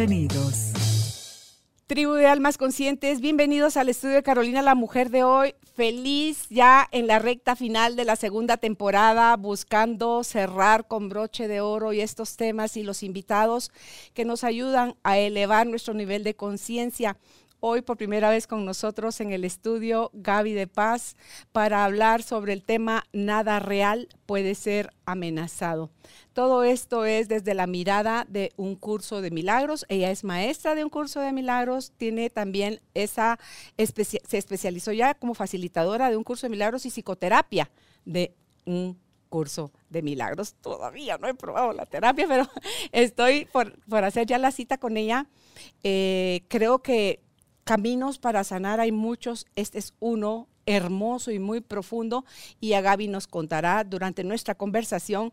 Bienvenidos. Tribu de Almas Conscientes, bienvenidos al estudio de Carolina la Mujer de hoy. Feliz ya en la recta final de la segunda temporada, buscando cerrar con broche de oro y estos temas y los invitados que nos ayudan a elevar nuestro nivel de conciencia. Hoy por primera vez con nosotros en el estudio Gaby de Paz para hablar sobre el tema Nada real puede ser amenazado. Todo esto es desde la mirada de un curso de milagros. Ella es maestra de un curso de milagros, tiene también esa, se especializó ya como facilitadora de un curso de milagros y psicoterapia de un curso de milagros. Todavía no he probado la terapia, pero estoy por, hacer ya la cita con ella. Eh, creo que caminos para sanar hay muchos, este es uno hermoso y muy profundo. Y a Gaby nos contará durante nuestra conversación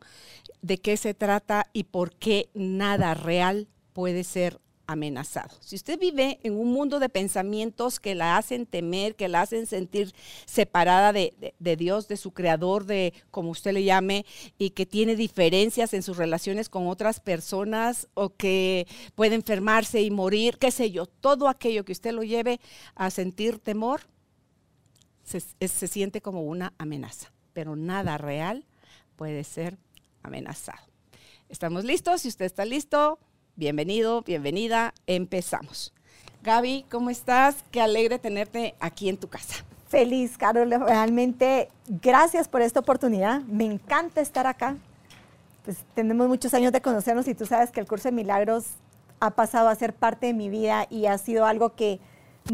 de qué se trata y por qué nada real puede ser amenazado. Si usted vive en un mundo de pensamientos que la hacen temer, que la hacen sentir separada de, Dios, de su creador, de como usted le llame, y que tiene diferencias en sus relaciones con otras personas o que puede enfermarse y morir, qué sé yo, todo aquello que usted lo lleve a sentir temor, se, se siente como una amenaza, pero nada real puede ser amenazado. ¿Estamos listos? Si usted está listo, Bienvenido, bienvenida, empezamos. Gaby, ¿cómo estás? Qué alegre tenerte aquí en tu casa. Feliz, Carol, realmente gracias por esta oportunidad. Me encanta estar acá. Pues tenemos muchos años de conocernos y tú sabes que el curso de milagros ha pasado a ser parte de mi vida y ha sido algo que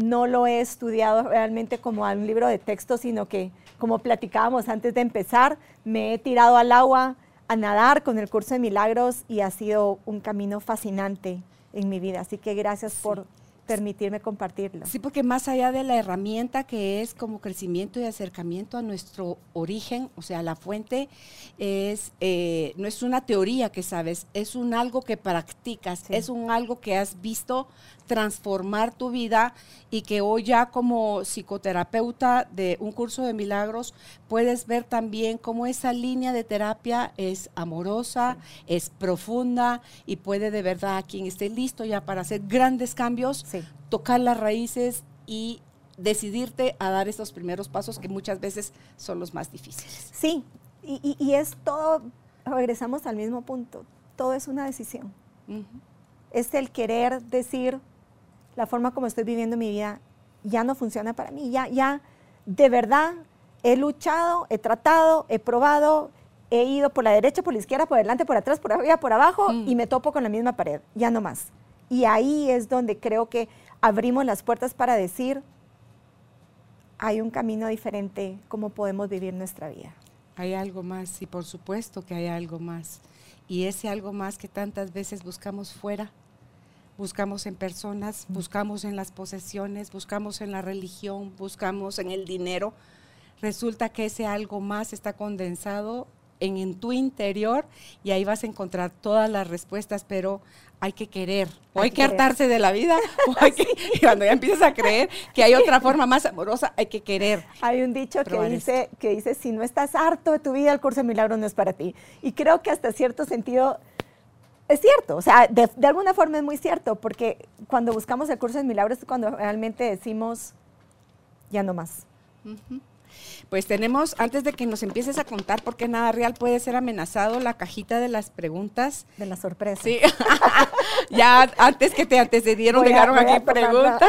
no lo he estudiado realmente como un libro de texto, sino que como platicábamos antes de empezar, me he tirado al agua, a nadar con el curso de milagros y ha sido un camino fascinante en mi vida. Así que gracias por permitirme compartirlo. Sí, porque más allá de la herramienta que es como crecimiento y acercamiento a nuestro origen, o sea, la fuente es eh, no es una teoría que sabes, es un algo que practicas, es un algo que has visto transformar tu vida y que hoy ya como psicoterapeuta de un curso de milagros puedes ver también cómo esa línea de terapia es amorosa, es profunda y puede de verdad a quien esté listo ya para hacer grandes cambios, tocar las raíces y decidirte a dar estos primeros pasos que muchas veces son los más difíciles. Sí, y, es todo, regresamos al mismo punto, todo es una decisión. Es el querer decir, la forma como estoy viviendo mi vida ya no funciona para mí. Ya, ya, de verdad, he luchado, he tratado, he probado, he ido por la derecha, por la izquierda, por delante, por atrás, por arriba, por abajo mm. y me topo con la misma pared. Ya no más. Y ahí es donde creo que abrimos las puertas para decir, hay un camino diferente, cómo podemos vivir nuestra vida. Hay algo más, y por supuesto que hay algo más. Y ese algo más que tantas veces buscamos fuera, buscamos en personas, buscamos en las posesiones, buscamos en la religión, buscamos en el dinero. Resulta que ese algo más está condensado en, tu interior y ahí vas a encontrar todas las respuestas, pero hay que querer, o hay, que hartarse de la vida, o hay que, cuando ya empiezas a creer que hay otra forma más amorosa, hay que querer. Hay un dicho que dice, que dice, si no estás harto de tu vida, el curso de milagros no es para ti. Y creo que hasta cierto sentido es cierto, o sea, de, alguna forma es muy cierto, porque cuando buscamos el curso de milagros es cuando realmente decimos, ya no más. Pues tenemos, antes de que nos empieces a contar por qué nada real puede ser amenazado, la cajita de las preguntas. De la sorpresa. Sí, ya antes que te antecedieron, dejaron aquí preguntas.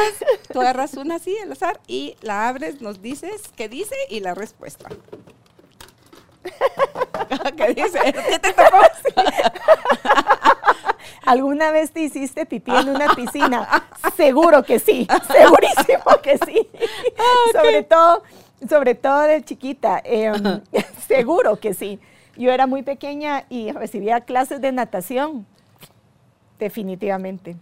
Tú agarras una así al azar y la abres, nos dices qué dice y la respuesta. ¿Qué dice? ¿Qué te tocó? ¿Alguna vez te hiciste pipí en una piscina? Seguro que sí, segurísimo que sí. Ah, sobre todo, sobre todo de chiquita, em, seguro que sí. Yo era muy pequeña y recibía clases de natación Definitivamente.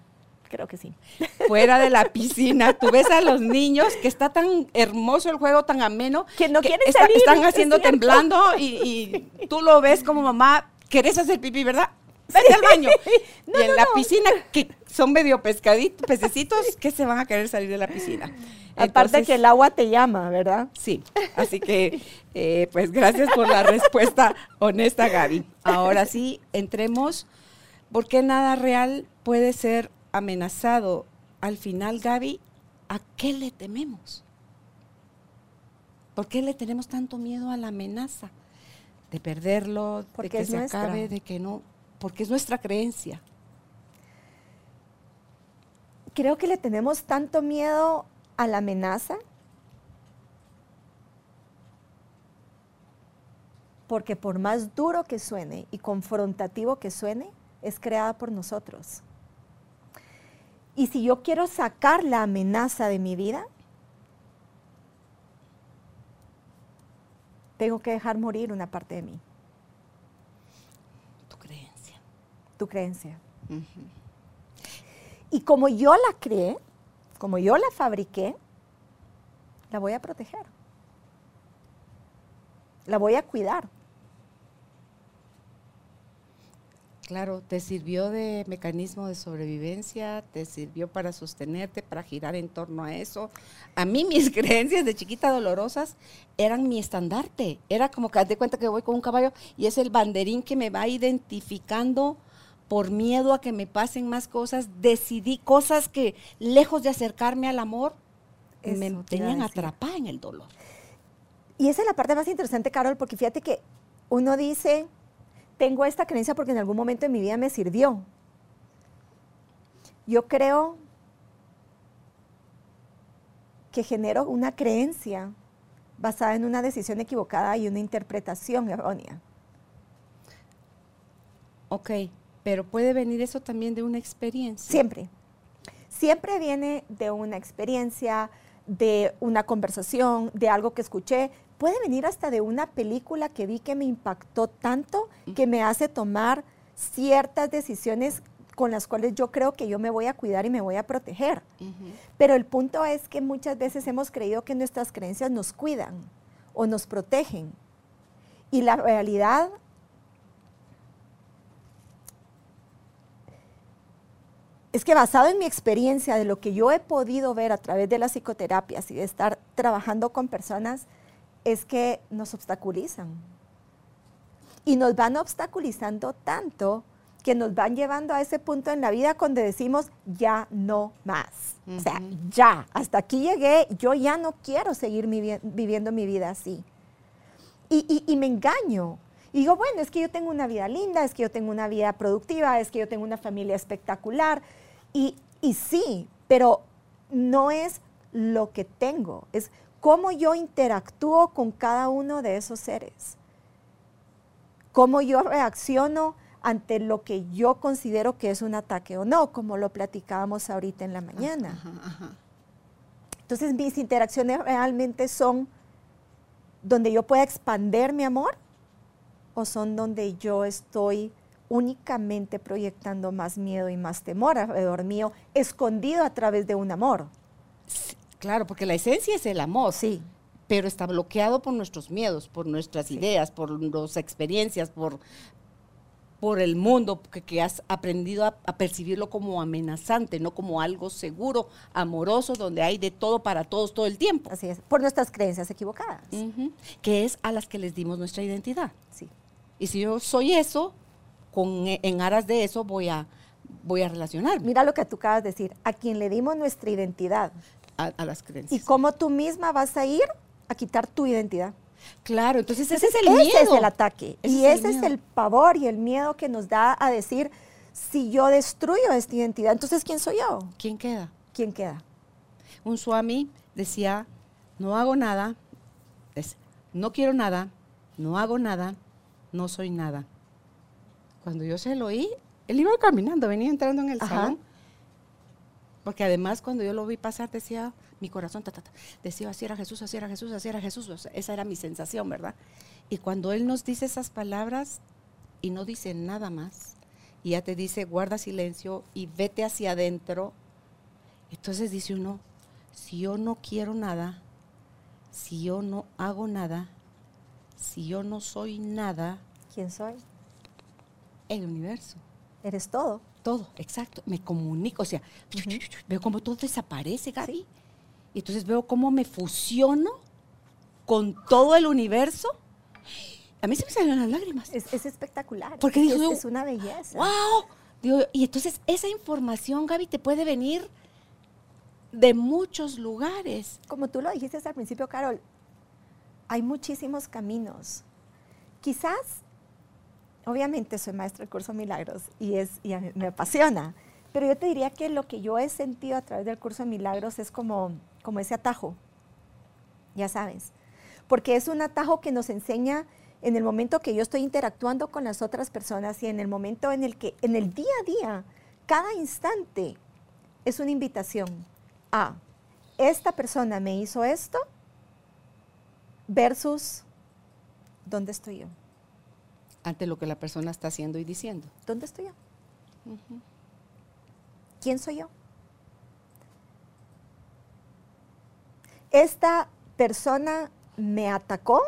Creo que sí. Fuera de la piscina, tú ves a los niños que está tan hermoso el juego, tan ameno, Que no quieren está- salir, están es haciendo temblando y, y tú lo ves como mamá, ¿querés hacer pipí, verdad? Vete al baño. y en la piscina, que son medio pescaditos, pececitos, que se van a querer salir de la piscina. Aparte que el agua te llama, ¿verdad? Sí, así que eh, pues gracias por la respuesta honesta, Gaby. Ahora sí, entremos, ¿por qué nada real puede ser amenazado? Al final, Gaby, ¿a qué le tememos? ¿Por qué le tenemos tanto miedo a la amenaza? De perderlo, Porque de que se nuestra. acabe, de que no, porque es nuestra creencia. Creo que le tenemos tanto miedo a la amenaza porque por más duro que suene y confrontativo que suene, es creada por nosotros. Y si yo quiero sacar la amenaza de mi vida, tengo que dejar morir una parte de mí, Tu creencia. tu creencia. Y como yo la creé, como yo la fabriqué, la voy a proteger. La voy a cuidar. Claro, te sirvió de mecanismo de sobrevivencia, te sirvió para sostenerte, para girar en torno a eso. A mí mis creencias de chiquita dolorosas eran mi estandarte. Era como que de cuenta que voy con un caballo y es el banderín que me va identificando por miedo a que me pasen más cosas. Decidí cosas que lejos de acercarme al amor, Eso me tenían atrapada en el dolor. Y esa es la parte más interesante, Carol, porque fíjate que uno dice, tengo esta creencia porque en algún momento de mi vida me sirvió. Yo creo que genero una creencia basada en una decisión equivocada y una interpretación errónea. Ok, pero puede venir eso también de una experiencia. Siempre. Siempre viene de una experiencia, de una conversación, de algo que escuché. Puede venir hasta de una película que vi que me impactó tanto que me hace tomar ciertas decisiones con las cuales yo creo que yo me voy a cuidar y me voy a proteger. Pero el punto es que muchas veces hemos creído que nuestras creencias nos cuidan o nos protegen. Y la realidad es que basado en mi experiencia de lo que yo he podido ver a través de las psicoterapias y de estar trabajando con personas, es que nos obstaculizan. Y nos van obstaculizando tanto que nos van llevando a ese punto en la vida donde decimos, ya no más. O sea, ya, hasta aquí llegué, yo ya no quiero seguir mi viviendo mi vida así. Y, y- y me engaño. Y digo, bueno, es que yo tengo una vida linda, es que yo tengo una vida productiva, es que yo tengo una familia espectacular. Y, y sí, pero no es lo que tengo, es cómo yo interactúo con cada uno de esos seres. Cómo yo reacciono ante lo que yo considero que es un ataque o no, como lo platicábamos ahorita en la mañana. Ajá, ajá. Entonces mis interacciones realmente son donde yo pueda expander mi amor o son donde yo estoy únicamente proyectando más miedo y más temor alrededor mío, escondido a través de un amor. Claro, porque la esencia es el amor. Sí, pero está bloqueado por nuestros miedos, por nuestras ideas, por nuestras experiencias, por, por el mundo que, que has aprendido a, a percibirlo como amenazante, no como algo seguro, amoroso, donde hay de todo para todos todo el tiempo. así es, por nuestras creencias equivocadas. Que es a las que les dimos nuestra identidad. Sí. Y si yo soy eso, con, en aras de eso voy a, voy a relacionarme Mira lo que tú acabas de decir, a quien le dimos nuestra identidad a, a las y creencias. cómo tú misma vas a ir a quitar tu identidad. Claro, entonces ese es Entonces, el miedo. Ese es el ataque. Ese y es el ese es el pavor y el miedo que nos da a decir, si yo destruyo esta identidad, entonces ¿quién soy yo? ¿Quién queda? ¿Quién queda? un swami decía, no hago nada, es, no quiero nada, no hago nada, no soy nada. Cuando yo se lo oí, él iba caminando, venía entrando en el Ajá. salón. Porque además cuando yo lo vi pasar decía, mi corazón, ta, ta, ta, decía, así era Jesús, así era Jesús, así era Jesús. O sea, esa era mi sensación, ¿verdad? Y cuando Él nos dice esas palabras y no dice nada más, y ya te dice guarda silencio y vete hacia adentro. Entonces dice uno, si yo no quiero nada, si yo no hago nada, si yo no soy nada, ¿quién soy? El universo. Eres todo. Todo, exacto. Me comunico, o sea, veo cómo todo desaparece, Gaby. Y entonces veo cómo me fusiono con todo el universo. A mí se me salieron las lágrimas. Es, espectacular. Porque digo, es, una belleza. ¡Wow! y entonces esa información, Gaby, te puede venir de muchos lugares. Como tú lo dijiste al principio, Carol, hay muchísimos caminos. Quizás obviamente soy maestra del curso Milagros y, y me apasiona, pero yo te diría que lo que yo he sentido a través del curso de Milagros es como, como ese atajo, ya sabes, porque es un atajo que nos enseña en el momento que yo estoy interactuando con las otras personas y en el momento en el que, en el día a día, cada instante es una invitación a, esta persona me hizo esto versus, ¿dónde estoy yo? Ante lo que la persona está haciendo y diciendo. ¿Dónde estoy yo? ¿Quién soy yo? Esta persona me atacó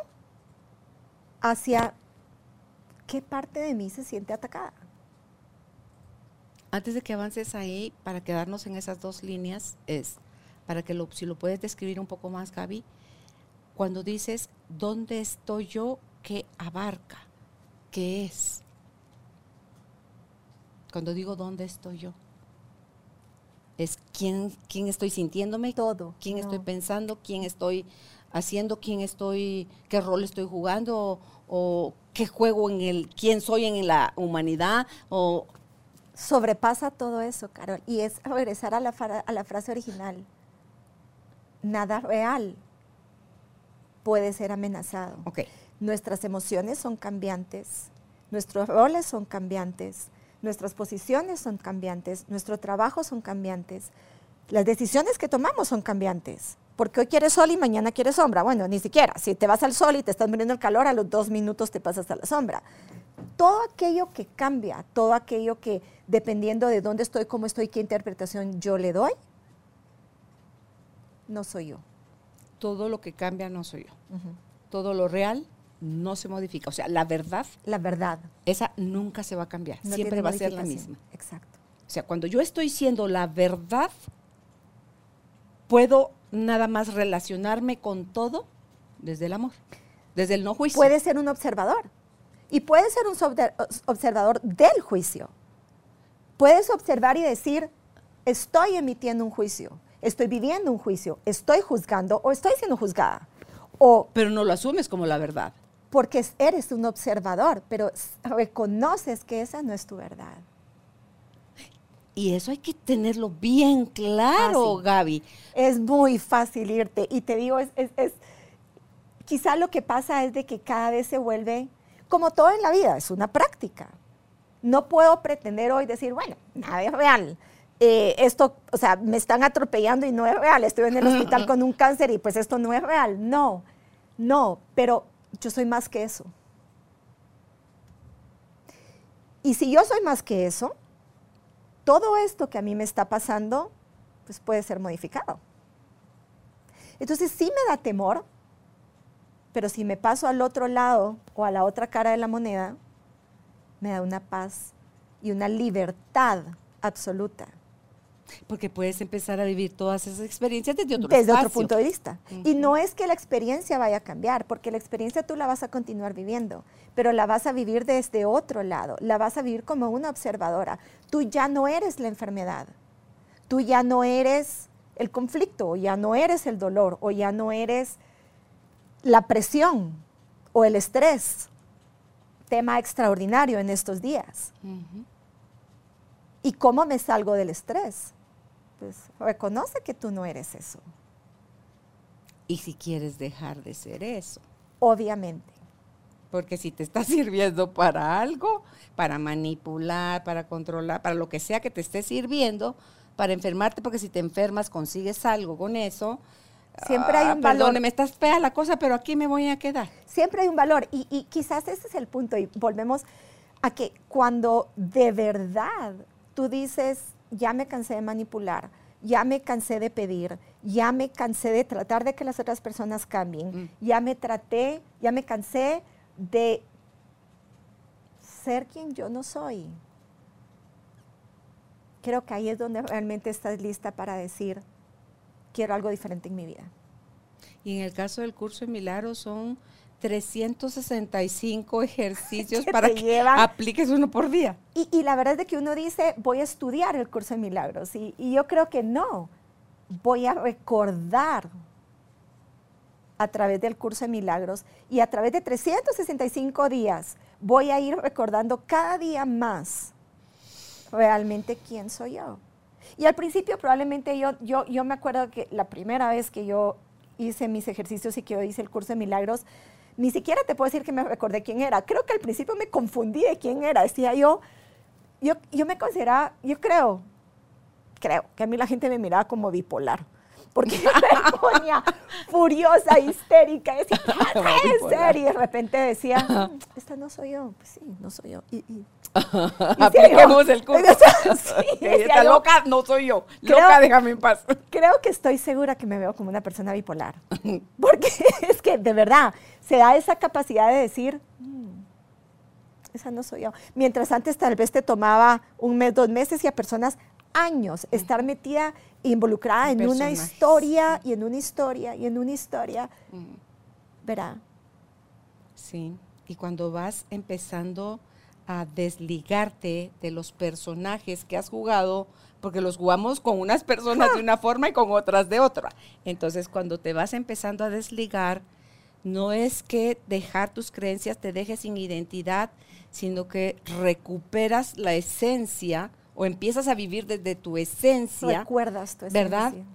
hacia qué parte de mí se siente atacada. Antes de que avances ahí, para quedarnos en esas dos líneas, es, para que lo, si lo puedes describir un poco más, Gaby, cuando dices, ¿dónde estoy yo? ¿Qué abarca? Qué es. Cuando digo dónde estoy yo, es quién, quién estoy sintiéndome, todo, quién estoy pensando, quién estoy haciendo, quién estoy, qué rol estoy jugando o, qué juego en el, quién soy en la humanidad o sobrepasa todo eso, Carol, y es regresar a la, a la frase original. Nada real puede ser amenazado. Okay. Nuestras emociones son cambiantes, nuestros roles son cambiantes, nuestras posiciones son cambiantes, nuestro trabajo son cambiantes, las decisiones que tomamos son cambiantes. Porque hoy quieres sol y mañana quieres sombra. Bueno, ni siquiera. Si te vas al sol y te estás muriendo el calor, a los dos minutos te pasas a la sombra. Todo aquello que cambia, todo aquello que, dependiendo de dónde estoy, cómo estoy, qué interpretación yo le doy, no soy yo. Todo lo que cambia no soy yo. Todo lo real no se modifica. O sea, la verdad. La verdad. Esa nunca se va a cambiar. Siempre va a ser la misma. Exacto. O sea, cuando yo estoy siendo la verdad, puedo nada más relacionarme con todo desde el amor, desde el no juicio. Puede ser un observador. Y puede ser un observador del juicio. Puedes observar y decir, estoy emitiendo un juicio, estoy viviendo un juicio, estoy juzgando o estoy siendo juzgada. O, pero no lo asumes como la verdad porque eres un observador, pero reconoces que esa no es tu verdad. Y eso hay que tenerlo bien claro, Gaby. Es muy fácil irte. Y te digo, es, quizá lo que pasa es de que cada vez se vuelve, como todo en la vida, es una práctica. No puedo pretender hoy decir, bueno, nada es real. Eh, esto, o sea, me están atropellando y no es real. Estoy en el hospital con un cáncer y pues esto no es real. No, no, pero yo soy más que eso. Y si yo soy más que eso, todo esto que a mí me está pasando, pues puede ser modificado. Entonces sí me da temor, pero si me paso al otro lado o a la otra cara de la moneda, me da una paz y una libertad absoluta. Porque puedes empezar a vivir todas esas experiencias desde otro, desde otro punto de vista. Y no es que la experiencia vaya a cambiar, porque la experiencia tú la vas a continuar viviendo, pero la vas a vivir desde otro lado, la vas a vivir como una observadora. Tú ya no eres la enfermedad, tú ya no eres el conflicto, o ya no eres el dolor, o ya no eres la presión o el estrés. Tema extraordinario en estos días. ¿Y cómo me salgo del estrés? Pues reconoce que tú no eres eso. Y si quieres dejar de ser eso. Obviamente. Porque si te está sirviendo para algo, para manipular, para controlar, para lo que sea que te esté sirviendo, para enfermarte, porque si te enfermas consigues algo con eso. Siempre hay ah, un valor. Perdóneme, estás fea la cosa, pero aquí me voy a quedar. Siempre hay un valor. Y, y quizás ese es el punto. Y volvemos a que cuando de verdad tú dices, ya me cansé de manipular, ya me cansé de pedir, ya me cansé de tratar de que las otras personas cambien, Mm. ya me traté, ya me cansé de ser quien yo no soy. Creo que ahí es donde realmente estás lista para decir, quiero algo diferente en mi vida. Y en el caso del curso de milagros son 365 ejercicios para que llevan- apliques uno por día. Y, y la verdad es de que uno dice, voy a estudiar el curso de milagros. Y, y yo creo que no. Voy a recordar a través del curso de milagros y a través de 365 días voy a ir recordando cada día más realmente quién soy yo. Y al principio probablemente yo, yo, yo me acuerdo que la primera vez que yo hice mis ejercicios y que yo hice el curso de milagros, ni siquiera te puedo decir que me recordé quién era. Creo que al principio me confundí de quién era. Decía yo, yo, yo me consideraba, yo creo, creo que a mí la gente me miraba como bipolar. Porque me ponía furiosa, histérica, y decía. Y de repente decía, "Mm, esta no soy yo. Pues sí, no soy yo. Y, y- Apliquemos el curso. Sí, esta loca no soy yo. Creo- Loca, déjame en paz. creo que estoy segura que me veo como una persona bipolar. Porque es que de verdad se da esa capacidad de decir, "Mm, esa no soy yo. Mientras antes tal vez te tomaba un mes, dos meses y a personas años estar metida, involucrada En una historia y en una historia y en una historia. Verá, Sí, y cuando vas empezando a desligarte de los personajes que has jugado, porque los jugamos con unas personas de una forma y con otras de otra. Entonces, cuando te vas empezando a desligar, no es que dejar tus creencias te deje sin identidad, sino que recuperas la esencia o empiezas a vivir desde tu esencia. recuerdas tu ¿verdad? esencia.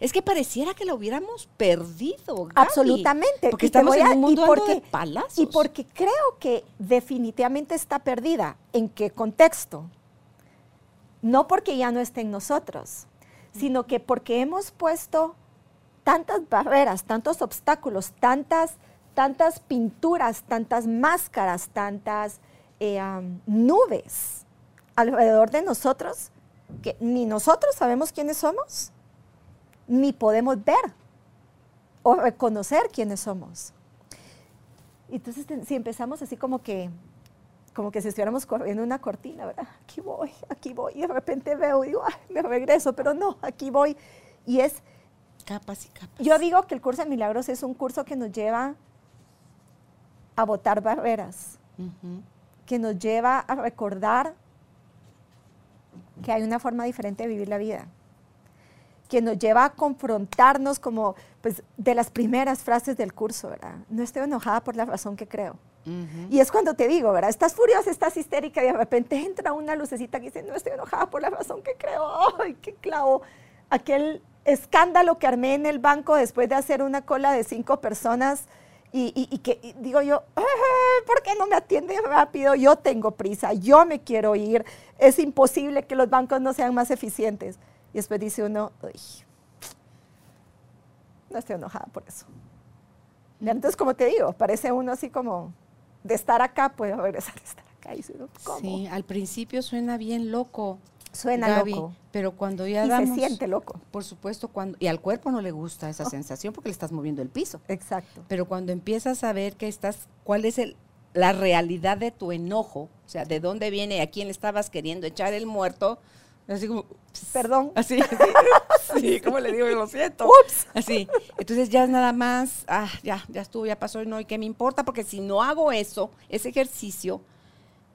Es que pareciera que la hubiéramos perdido. Gaby. Absolutamente. Porque Y estamos en un y mundo ando porque- de palazos. Y porque creo que definitivamente está perdida. ¿En qué contexto? No porque ya no esté en nosotros, sino que porque hemos puesto tantas barreras, tantos obstáculos, tantas, tantas pinturas, tantas máscaras, tantas eh, nubes alrededor de nosotros, que ni nosotros sabemos quiénes somos, ni podemos ver o reconocer quiénes somos. Entonces, si empezamos así como que, como que si estuviéramos corriendo una cortina, ¿verdad? Aquí voy, aquí voy, y de repente veo y digo, "Ay, me regreso, pero no, aquí voy. Y es, capas y capas. yo digo que el curso de milagros es un curso que nos lleva a botar barreras, Ujú. que nos lleva a recordar que hay una forma diferente de vivir la vida, que nos lleva a confrontarnos como, pues, de las primeras frases del curso, ¿verdad? No estoy enojada por la razón que creo. Y es cuando te digo, ¿verdad? Estás furiosa, estás histérica y de repente entra una lucecita que dice, no estoy enojada por la razón que creo. ¡Ay, qué clavo! Aquel escándalo que armé en el banco después de hacer una cola de cinco personas y, y- y que y digo yo, "Ay, ¿por qué no me atiende rápido? Yo tengo prisa, yo me quiero ir. Es imposible que los bancos no sean más eficientes. Y después dice uno, "Uy, no estoy enojada por eso. Y Entonces, como te digo, parece uno así como de estar acá, puede regresar a estar acá. Y dice uno, ¿cómo? Sí, al principio suena bien loco. Suena Gaby, loco. Pero cuando ya Y damos, se siente loco. Por supuesto, cuando y al cuerpo no le gusta esa sensación porque le estás moviendo el piso. Exacto. Pero cuando empiezas a ver que estás, cuál es el, la realidad de tu enojo, o sea, de dónde viene, a quién le estabas queriendo echar el muerto, así como, Perdón. así, así, sí, como le digo, lo siento. Ups. Así. Entonces ya es nada más, ah, ya, ya estuvo, ya pasó, no, ¿y qué me importa? Porque si no hago eso, ese ejercicio,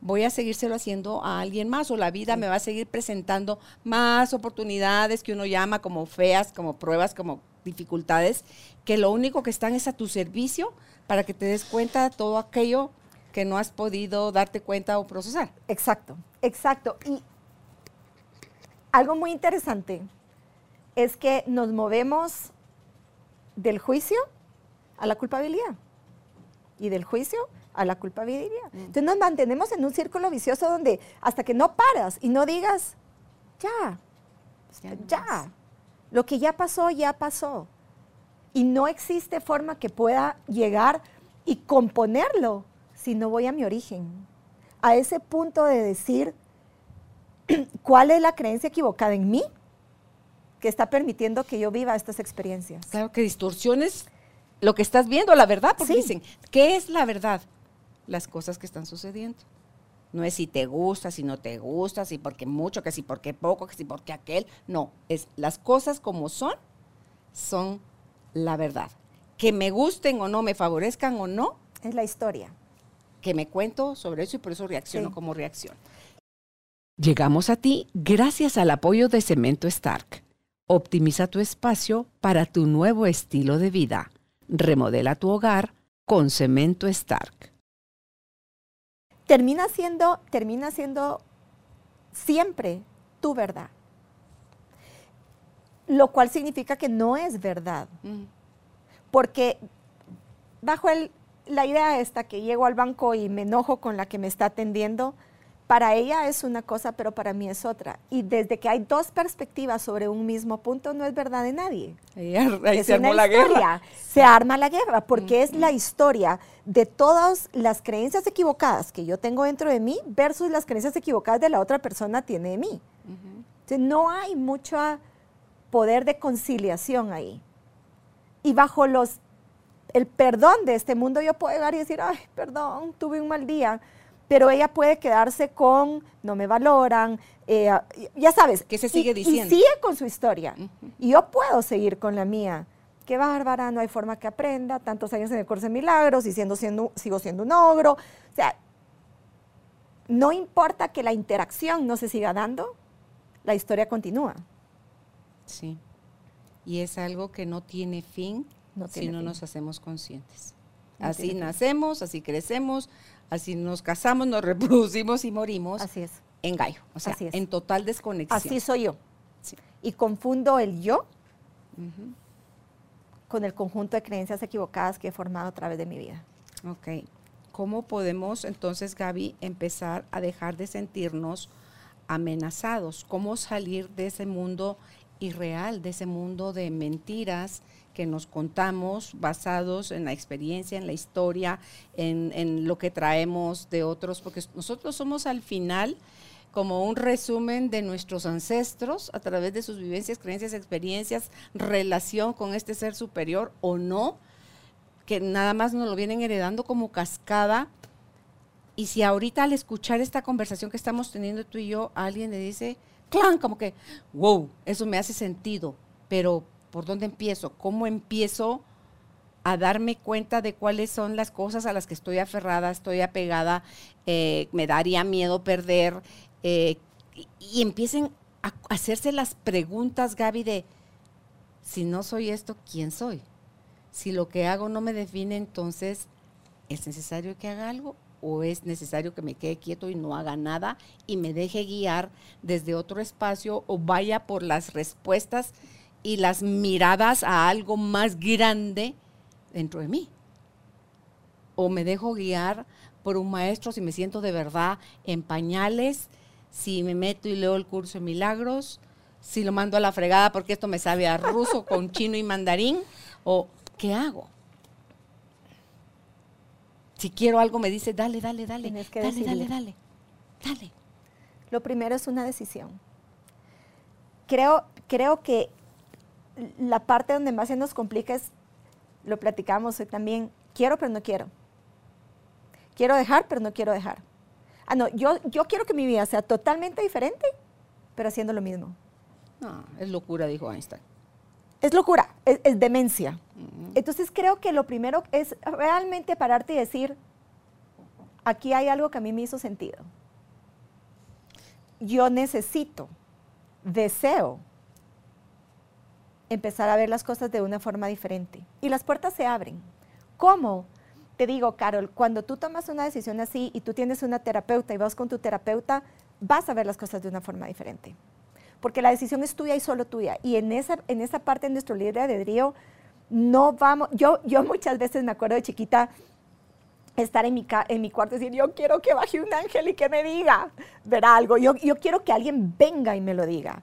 voy a seguírselo haciendo a alguien más o la vida me va a seguir presentando más oportunidades que uno llama como feas, como pruebas, como dificultades, que lo único que están es a tu servicio para que te des cuenta de todo aquello que no has podido darte cuenta o procesar. Exacto, exacto. Y algo muy interesante es que nos movemos del juicio a la culpabilidad y del juicio a la culpabilidad. Entonces nos mantenemos en un círculo vicioso donde hasta que no paras y no digas, ya, Ya no ya, lo que ya pasó, ya pasó. Y no existe forma que pueda llegar y componerlo si no voy a mi origen, a ese punto de decir cuál es la creencia equivocada en mí que está permitiendo que yo viva estas experiencias. Claro que distorsiones lo que estás viendo, la verdad, porque dicen, ¿qué es la verdad? Las cosas que están sucediendo. No es si te gusta, si no te gusta, si porque mucho, que si porque poco, que si porque aquel. No, es las cosas como son, son la verdad. Que me gusten o no, me favorezcan o no. Es la historia. Que me cuento sobre eso y por eso reacciono como reacción. Llegamos a ti gracias al apoyo de Cemento Stark. Optimiza tu espacio para tu nuevo estilo de vida. Remodela tu hogar con Cemento Stark. Termina siendo, termina siendo siempre tu verdad. Lo cual significa que no es verdad. Porque bajo el, la idea esta que llego al banco y me enojo con la que me está atendiendo, para ella es una cosa, pero para mí es otra. Y desde que hay dos perspectivas sobre un mismo punto, no es verdad de nadie. Ahí, se armó la guerra. Se arma la guerra, porque es la historia de todas las creencias equivocadas que yo tengo dentro de mí versus las creencias equivocadas de la otra persona tiene de mí. no hay mucho poder de conciliación ahí. Y bajo los el perdón de este mundo yo puedo llegar y decir, ay, perdón, tuve un mal día pero ella puede quedarse con no me valoran, eh, ya sabes. Que se sigue diciendo. Y sigue con su historia. Y yo puedo seguir con la mía. Qué bárbara, no hay forma que aprenda, tantos años en el curso de milagros y siendo, siendo, sigo siendo un ogro. O sea, no importa que la interacción no se siga dando, la historia continúa. Sí. Y es algo que no tiene fin si no nos hacemos conscientes. así nacemos, así crecemos, Así nos casamos, nos reproducimos y morimos. Así es. En gallo. O sea, en total desconexión. Así soy yo. Y confundo el yo con el conjunto de creencias equivocadas que he formado a través de mi vida. Ok. ¿Cómo podemos entonces, Gaby, empezar a dejar de sentirnos amenazados? ¿Cómo salir de ese mundo irreal, de ese mundo de mentiras que nos contamos basados en la experiencia, en la historia, en, lo que traemos de otros, porque nosotros somos al final como un resumen de nuestros ancestros a través de sus vivencias, creencias, experiencias, relación con este ser superior o no, que nada más nos lo vienen heredando como cascada. Y si ahorita al escuchar esta conversación que estamos teniendo tú y yo, alguien le dice, clan, como que, wow, eso me hace sentido, pero ¿por dónde empiezo? ¿Cómo empiezo a darme cuenta de cuáles son las cosas a las que estoy aferrada, estoy apegada, eh, me daría miedo perder? Eh, y, empiecen a hacerse las preguntas, Gaby, de si no soy esto, ¿quién soy? Si lo que hago no me define, entonces, ¿es necesario que haga algo? ¿O es necesario que me quede quieto y no haga nada y me deje guiar desde otro espacio o vaya por las respuestas y las miradas a algo más grande dentro de mí. O me dejo guiar por un maestro si me siento de verdad en pañales, si me meto y leo el curso de milagros, si lo mando a la fregada porque esto me sabe a ruso con chino y mandarín, o ¿qué hago? Si quiero algo me dice, dale, dale, dale, dale, dale, dale, dale. Lo primero es una decisión. Creo, creo que la parte donde más se nos complica es, lo platicamos hoy también, quiero pero no quiero. Quiero dejar pero no quiero dejar. Ah, no, yo, yo quiero que mi vida sea totalmente diferente, pero haciendo lo mismo. No, es locura, dijo Einstein. Es locura, es, demencia. Entonces creo que lo primero es realmente pararte y decir, aquí hay algo que a mí me hizo sentido. Yo necesito, deseo empezar a ver las cosas de una forma diferente. Y las puertas se abren. ¿Cómo? Te digo, Carol, cuando tú tomas una decisión así y tú tienes una terapeuta y vas con tu terapeuta, vas a ver las cosas de una forma diferente. Porque la decisión es tuya y solo tuya. Y en esa, en esa parte de nuestro libre albedrío, no vamos, yo, yo muchas veces me acuerdo de chiquita estar en mi, en mi cuarto y decir, yo quiero que baje un ángel y que me diga, ver algo, yo, yo quiero que alguien venga y me lo diga.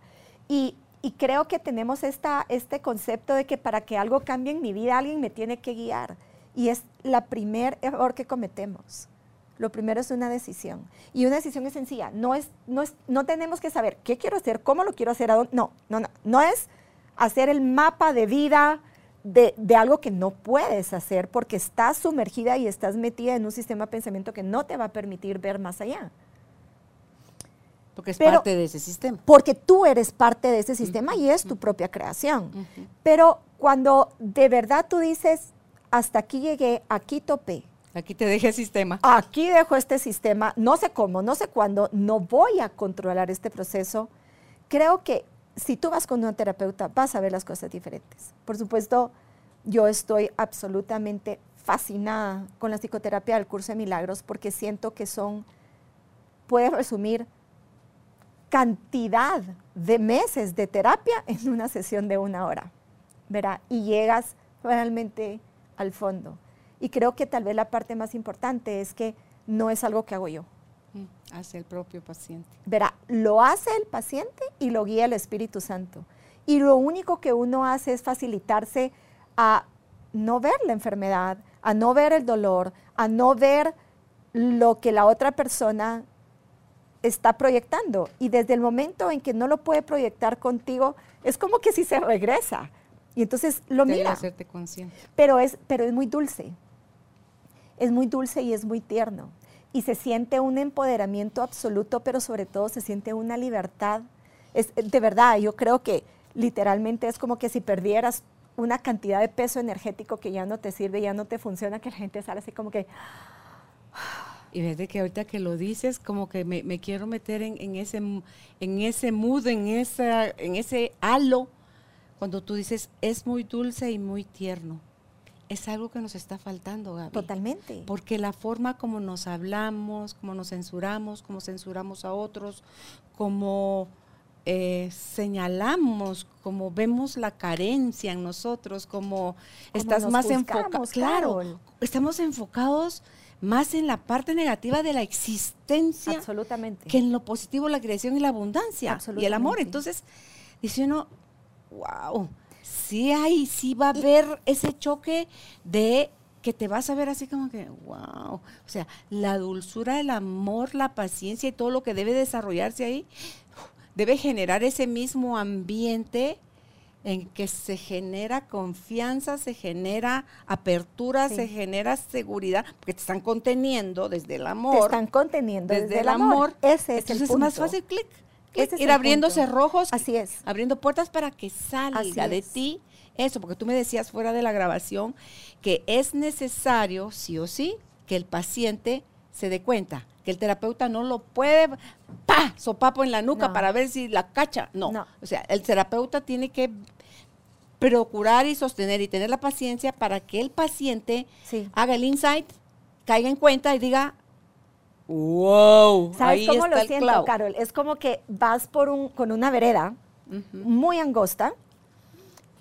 Y y creo que tenemos esta, este concepto de que para que algo cambie en mi vida, alguien me tiene que guiar. Y es la primer error que cometemos. Lo primero es una decisión. Y una decisión es sencilla. No, es, no, es, no tenemos que saber qué quiero hacer, cómo lo quiero hacer, a dónde. No, no, no. No es hacer el mapa de vida de, de, algo que no puedes hacer porque estás sumergida y estás metida en un sistema de pensamiento que no te va a permitir ver más allá. Porque es parte de ese sistema. Porque tú eres parte de ese sistema y es tu propia creación. Pero cuando de verdad tú dices, hasta aquí llegué, aquí topé. Aquí te dejé el sistema. Aquí dejo este sistema, no sé cómo, no sé cuándo, no voy a controlar este proceso. Creo que si tú vas con una terapeuta, vas a ver las cosas diferentes. Por supuesto, yo estoy absolutamente fascinada con la psicoterapia del curso de milagros porque siento que son, puede resumir cantidad de meses de terapia en una sesión de una hora, ¿verdad? Y llegas realmente al fondo. Y creo que tal vez la parte más importante es que no es algo que hago yo. Mm, hace el propio paciente. Verá, lo hace el paciente y lo guía el Espíritu Santo. Y lo único que uno hace es facilitarse a no ver la enfermedad, a no ver el dolor, a no ver lo que la otra persona está proyectando. Y desde el momento en que no lo puede proyectar contigo, es como que si se regresa. Y entonces lo mira. hacerte consciente. Pero es, pero es muy dulce. Es muy dulce y es muy tierno. Y se siente un empoderamiento absoluto, pero sobre todo se siente una libertad. Es, de verdad, yo creo que literalmente es como que si perdieras una cantidad de peso energético que ya no te sirve, ya no te funciona, que la gente sale así como que y desde que ahorita que lo dices, como que me, quiero meter en, ese, en ese mood, en, esa, en ese halo, cuando tú dices, es muy dulce y muy tierno. Es algo que nos está faltando, Gaby. Totalmente. Porque la forma como nos hablamos, como nos censuramos, como censuramos a otros, como eh, señalamos, como vemos la carencia en nosotros, como, estás más enfocado. Claro, estamos enfocados más en la parte negativa de la existencia Absolutamente. que en lo positivo, la creación y la abundancia y el amor. Entonces, dice uno, wow, sí hay, sí va a haber ese choque de que te vas a ver así como que, wow, o sea, la dulzura, el amor, la paciencia y todo lo que debe desarrollarse ahí, debe generar ese mismo ambiente en que se genera confianza, se genera apertura, se genera seguridad, porque te están conteniendo desde el amor. Te están conteniendo desde, el amor. Ese es Entonces es más fácil, clic. ir abriendo cerrojos. Así es. Abriendo puertas para que salga de ti eso, porque tú me decías fuera de la grabación que es necesario, sí o sí, que el paciente se dé cuenta que el terapeuta no lo puede, pa, sopapo en la nuca para ver si la cacha. No. O sea, el terapeuta tiene que procurar y sostener y tener la paciencia para que el paciente haga el insight, caiga en cuenta y diga, wow, ¿sabes cómo lo siento, Carol? Es como que vas por un, con una vereda muy angosta,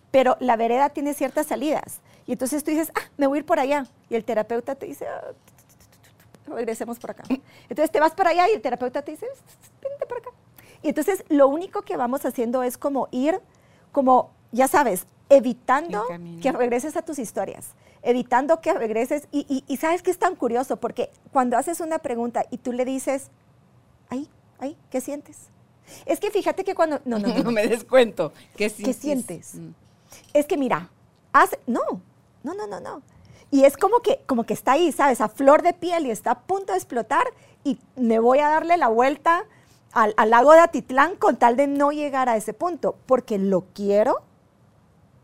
pero la vereda tiene ciertas salidas. Y entonces tú dices, ah, me voy a ir por allá. Y el terapeuta te dice, ah, regresemos por acá. Entonces te vas para allá y el terapeuta te dice, vente por acá. Y entonces lo único que vamos haciendo es como ir, como, ya sabes, evitando que regreses a tus historias, evitando que regreses. Y, y, sabes que es tan curioso, porque cuando haces una pregunta y tú le dices, ay, ay, ¿qué sientes? Es que fíjate que cuando... No, no, no. no me descuento. ¿Qué sientes? ¿Qué sientes? Mm. Es que mira, no, no, no, no, no. Y es como que, como que está ahí, ¿sabes? A flor de piel y está a punto de explotar y me voy a darle la vuelta al, lago de Atitlán con tal de no llegar a ese punto, porque lo quiero,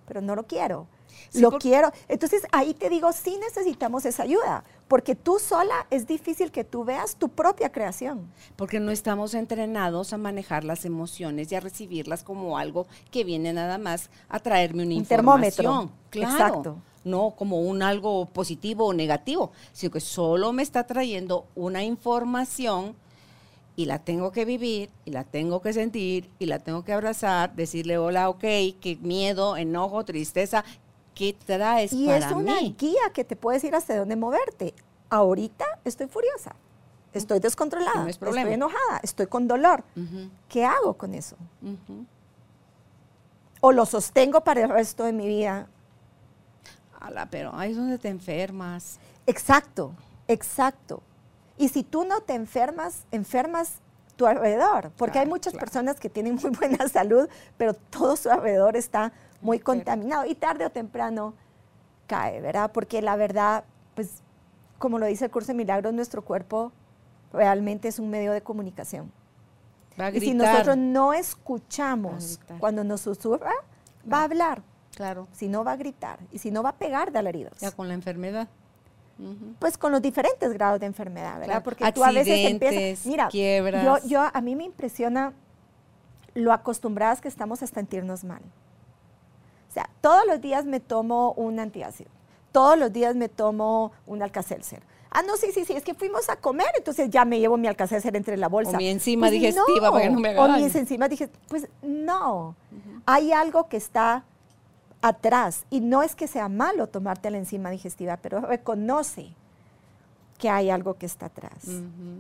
pero no lo quiero. lo quiero. Entonces ahí te digo, sí necesitamos esa ayuda, porque tú sola es difícil que tú veas tu propia creación. Porque no estamos entrenados a manejar las emociones y a recibirlas como algo que viene nada más a traerme una un Termómetro. Claro. Exacto no como un algo positivo o negativo, sino que solo me está trayendo una información y la tengo que vivir y la tengo que sentir y la tengo que abrazar, decirle hola, ok, qué miedo, enojo, tristeza, ¿qué traes y para mí? Y es una guía que te puede decir hasta dónde moverte. Ahorita estoy furiosa, estoy descontrolada, estoy enojada, estoy con dolor. ¿Qué hago con eso? O lo sostengo para el resto de mi vida pero ahí es donde te enfermas. Exacto, exacto. Y si tú no te enfermas, enfermas tu alrededor, porque hay muchas claro. personas que tienen muy buena salud, pero todo su alrededor está muy contaminado y tarde o temprano cae, ¿verdad? Porque la verdad, pues, como lo dice el curso de milagros, nuestro cuerpo realmente es un medio de comunicación. Va a Y si gritar. nosotros no escuchamos gritar. cuando nos susurra, va a hablar, Claro, si no va a gritar y si no va a pegar de alaridos. ya con la enfermedad. Pues con los diferentes grados de enfermedad, ¿verdad? Claro. Porque tú a veces empiezas, mira, quiebras. yo, yo a mí me impresiona lo acostumbradas que estamos a sentirnos mal. O sea, todos los días me tomo un antiácido, todos los días me tomo un alcacelser. Ah, no, sí, sí, sí, es que fuimos a comer, entonces ya me llevo mi alcacelser entre la bolsa. O mi enzima digestiva para que no me haga O daño. mis enzimas digestivas. Pues no, hay algo que está atrás y no es que sea malo tomarte la enzima digestiva, pero reconoce que hay algo que está atrás,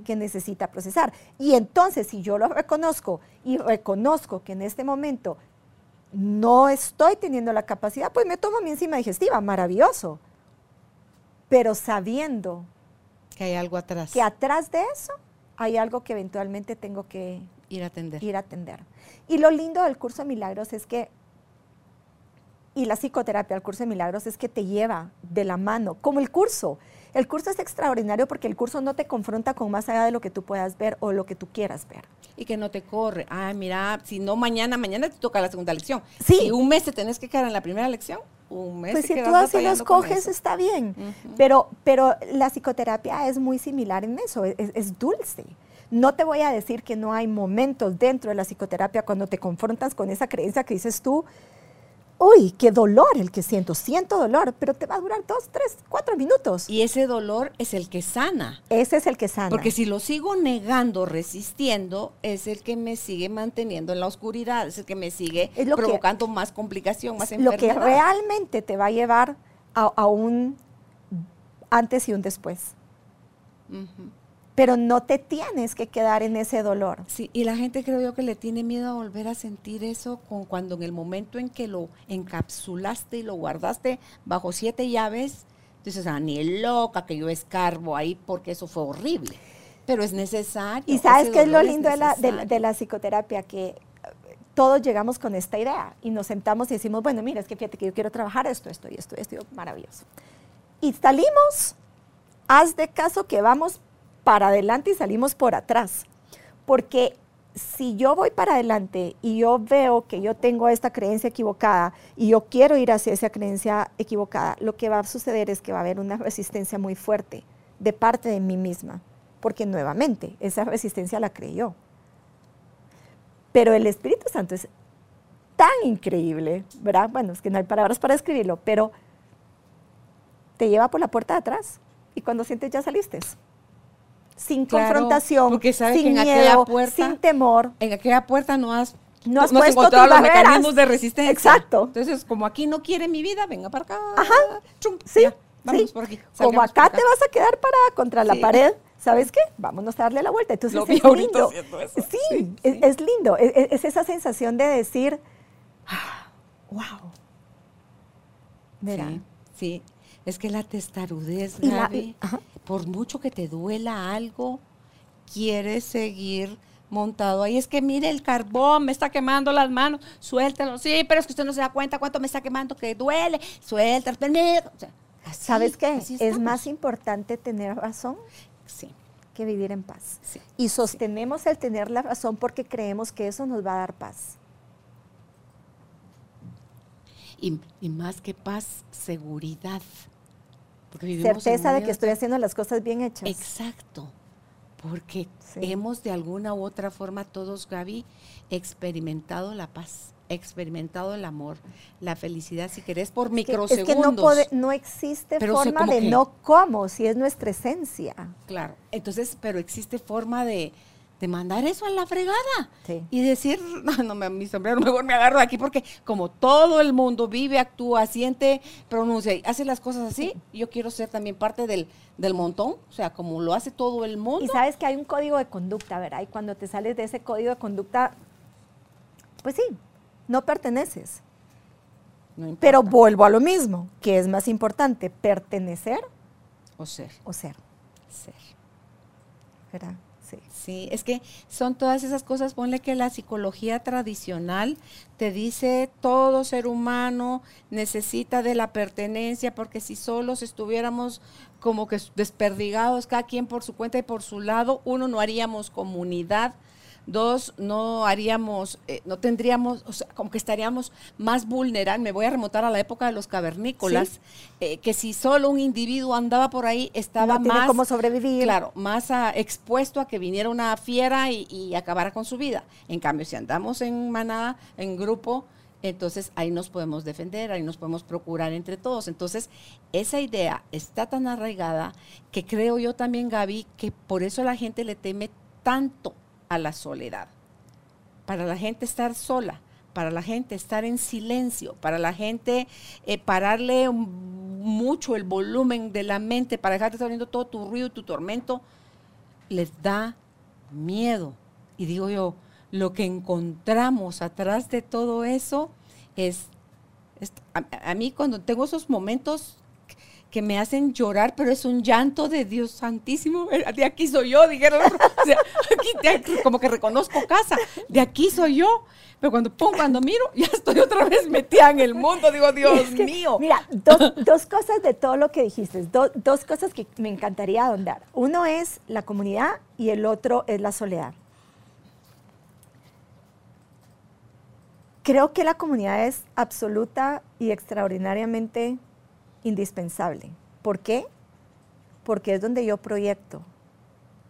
que necesita procesar. Y entonces, si yo lo reconozco y reconozco que en este momento no estoy teniendo la capacidad, pues me tomo mi enzima digestiva, maravilloso. Pero sabiendo Que hay algo atrás. que atrás de eso hay algo que eventualmente tengo que Ir a atender. ir a atender. Y lo lindo del curso de milagros es que, y la psicoterapia del curso de milagros es que te lleva de la mano, como el curso. El curso es extraordinario porque el curso no te confronta con más allá de lo que tú puedas ver o lo que tú quieras ver. Y que no te corre. Ah, mira, si no mañana, mañana te toca la segunda lección. Sí. Si un mes te tenés que quedar en la primera lección, un mes Pues te si tú así los coges está bien, pero, pero la psicoterapia es muy similar en eso, es, es dulce. No te voy a decir que no hay momentos dentro de la psicoterapia cuando te confrontas con esa creencia que dices tú, uy, qué dolor el que siento, siento dolor, pero te va a durar dos, tres, cuatro minutos. Y ese dolor es el que sana. Ese es el que sana. Porque si lo sigo negando, resistiendo, es el que me sigue manteniendo en la oscuridad, es el que me sigue que- provocando más complicación, más lo que enfermedad. realmente te va a llevar a, a un antes y un después. Pero no te tienes que quedar en ese dolor. Sí, y la gente creo yo que le tiene miedo a volver a sentir eso con cuando en el momento en que lo encapsulaste y lo guardaste bajo siete llaves, dices, ah, ni loca que yo escarbo ahí porque eso fue horrible. Pero es necesario. Y sabes qué es lo lindo de la, de, la- necesario. de la psicoterapia, que eh, todos llegamos con esta idea y nos sentamos y decimos, bueno, mira, es que fíjate que yo quiero trabajar esto, esto y esto, esto, maravilloso. Y salimos, haz de caso que vamos para adelante y salimos por atrás. Porque si yo voy para adelante y yo veo que yo tengo esta creencia equivocada y yo quiero ir hacia esa creencia equivocada, lo que va a suceder es que va a haber una resistencia muy fuerte de parte de mí misma, porque nuevamente esa resistencia la creé yo. Pero el Espíritu Santo es tan increíble, ¿verdad? Bueno, es que no hay palabras para describirlo, pero te lleva por la puerta de atrás y cuando sientes ya saliste. Sin Claro, confrontación, porque sabe que sin miedo, puerta- sin temor. En aquella puerta no has, No has no puesto encontrado tus los barreras. mecanismos de resistencia. Exacto. Entonces, como aquí no quiere mi vida, venga para acá. Ajá. Chum, Sí, ya, sí. por aquí. Como acá por te vas a quedar para contra la pared, ¿sabes qué? Vámonos a darle la vuelta. Entonces Lo es lindo. Sí, Sí, es, lindo. Es, es- es esa sensación de decir, "Ah, wow. Mira, Sí, sí. Es que la testarudez, la- Gaby, por mucho que te duela algo, quieres seguir montado ahí. Es que mire, el carbón me está quemando las manos, suéltalo. Sí, pero es que usted no se da cuenta cuánto me está quemando, que duele. Suéltalo. O sea, así, ¿sabes qué? Es más importante tener razón Sí, que vivir en paz. sí. Y sostenemos el tener la razón porque creemos que eso nos va a dar paz. Y, y más que paz, seguridad. Certeza de que estoy haciendo las cosas bien hechas. Exacto, porque Sí. hemos de alguna u otra forma todos, Gaby, experimentado la paz, experimentado el amor, la felicidad, si querés, por microsegundos. Es que no, pode- no existe Pero forma como de que- no cómo, si es nuestra esencia. Claro, entonces, pero existe forma de, de mandar eso a la fregada Sí. y decir, no, no, me- mi sombrero mejor me agarro de aquí porque como todo el mundo vive, actúa, siente, pronuncia y hace las cosas así, yo quiero ser también parte del, del montón, o sea, como lo hace todo el mundo. Y sabes que hay un código de conducta, ¿verdad? Y cuando te sales de ese código de conducta, pues sí, no perteneces. No. Pero vuelvo a lo mismo, que es más importante, pertenecer o ser, o ser. ser. ¿verdad? Sí. sí, es que son todas esas cosas, ponle que la psicología tradicional te dice todo ser humano necesita de la pertenencia, porque si solos estuviéramos como que desperdigados, cada quien por su cuenta y por su lado, uno no haríamos comunidad, Dos, no haríamos, eh, no tendríamos, o sea, como que estaríamos más vulnerables. Me voy a remontar a la época de los cavernícolas, eh, que si solo un individuo andaba por ahí, estaba no más. cómo sobrevivir. Claro, más expuesto a que viniera una fiera y, acabara con su vida. En cambio, si andamos en manada, en grupo, entonces ahí nos podemos defender, ahí nos podemos procurar entre todos. Entonces, esa idea está tan arraigada que creo yo también, Gaby, que por eso la gente le teme tanto a la soledad. Para la gente estar sola, para la gente estar en silencio, para la gente eh, pararle mucho el volumen de la mente, para dejarte estar todo tu ruido, tu tormento, les da miedo. Y digo yo, lo que encontramos atrás de todo eso es, a, mí cuando tengo esos momentos que me hacen llorar, pero es un llanto de Dios santísimo. De aquí soy yo, dijeron. O sea, aquí, como que reconozco casa. De aquí soy yo. Pero cuando, pum, cuando miro, ya estoy otra vez metida en el mundo. Digo, Dios mío. Mira, dos, dos, cosas de todo lo que dijiste. dos cosas que me encantaría ahondar. Uno es la comunidad y el otro es la soledad. Creo que la comunidad es absoluta y extraordinariamente indispensable. ¿Por qué? Porque es donde yo proyecto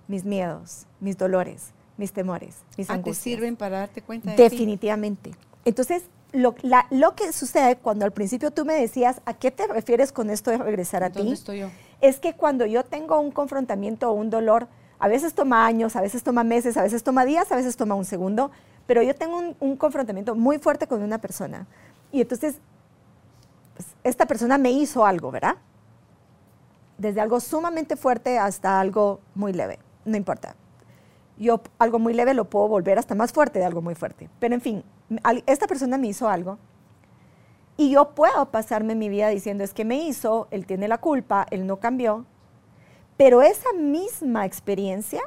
mis miedos, mis dolores, mis temores, mis ah, ¿Te sirven para darte cuenta de Definitivamente. Entonces, lo, lo, que sucede cuando al principio tú me decías, ¿a qué te refieres con esto de regresar a ti? Estoy yo? Es que cuando yo tengo un confrontamiento o un dolor, a veces toma años, a veces toma meses, a veces toma días, a veces toma un segundo, pero yo tengo un, un confrontamiento muy fuerte con una persona. Y entonces esta persona me hizo algo, ¿verdad? Desde algo sumamente fuerte hasta algo muy leve, no importa. Yo algo muy leve lo puedo volver hasta más fuerte de algo muy fuerte. Pero en fin, esta persona me hizo algo y yo puedo pasarme mi vida diciendo es que me hizo, él tiene la culpa, él no cambió. Pero esa misma experiencia,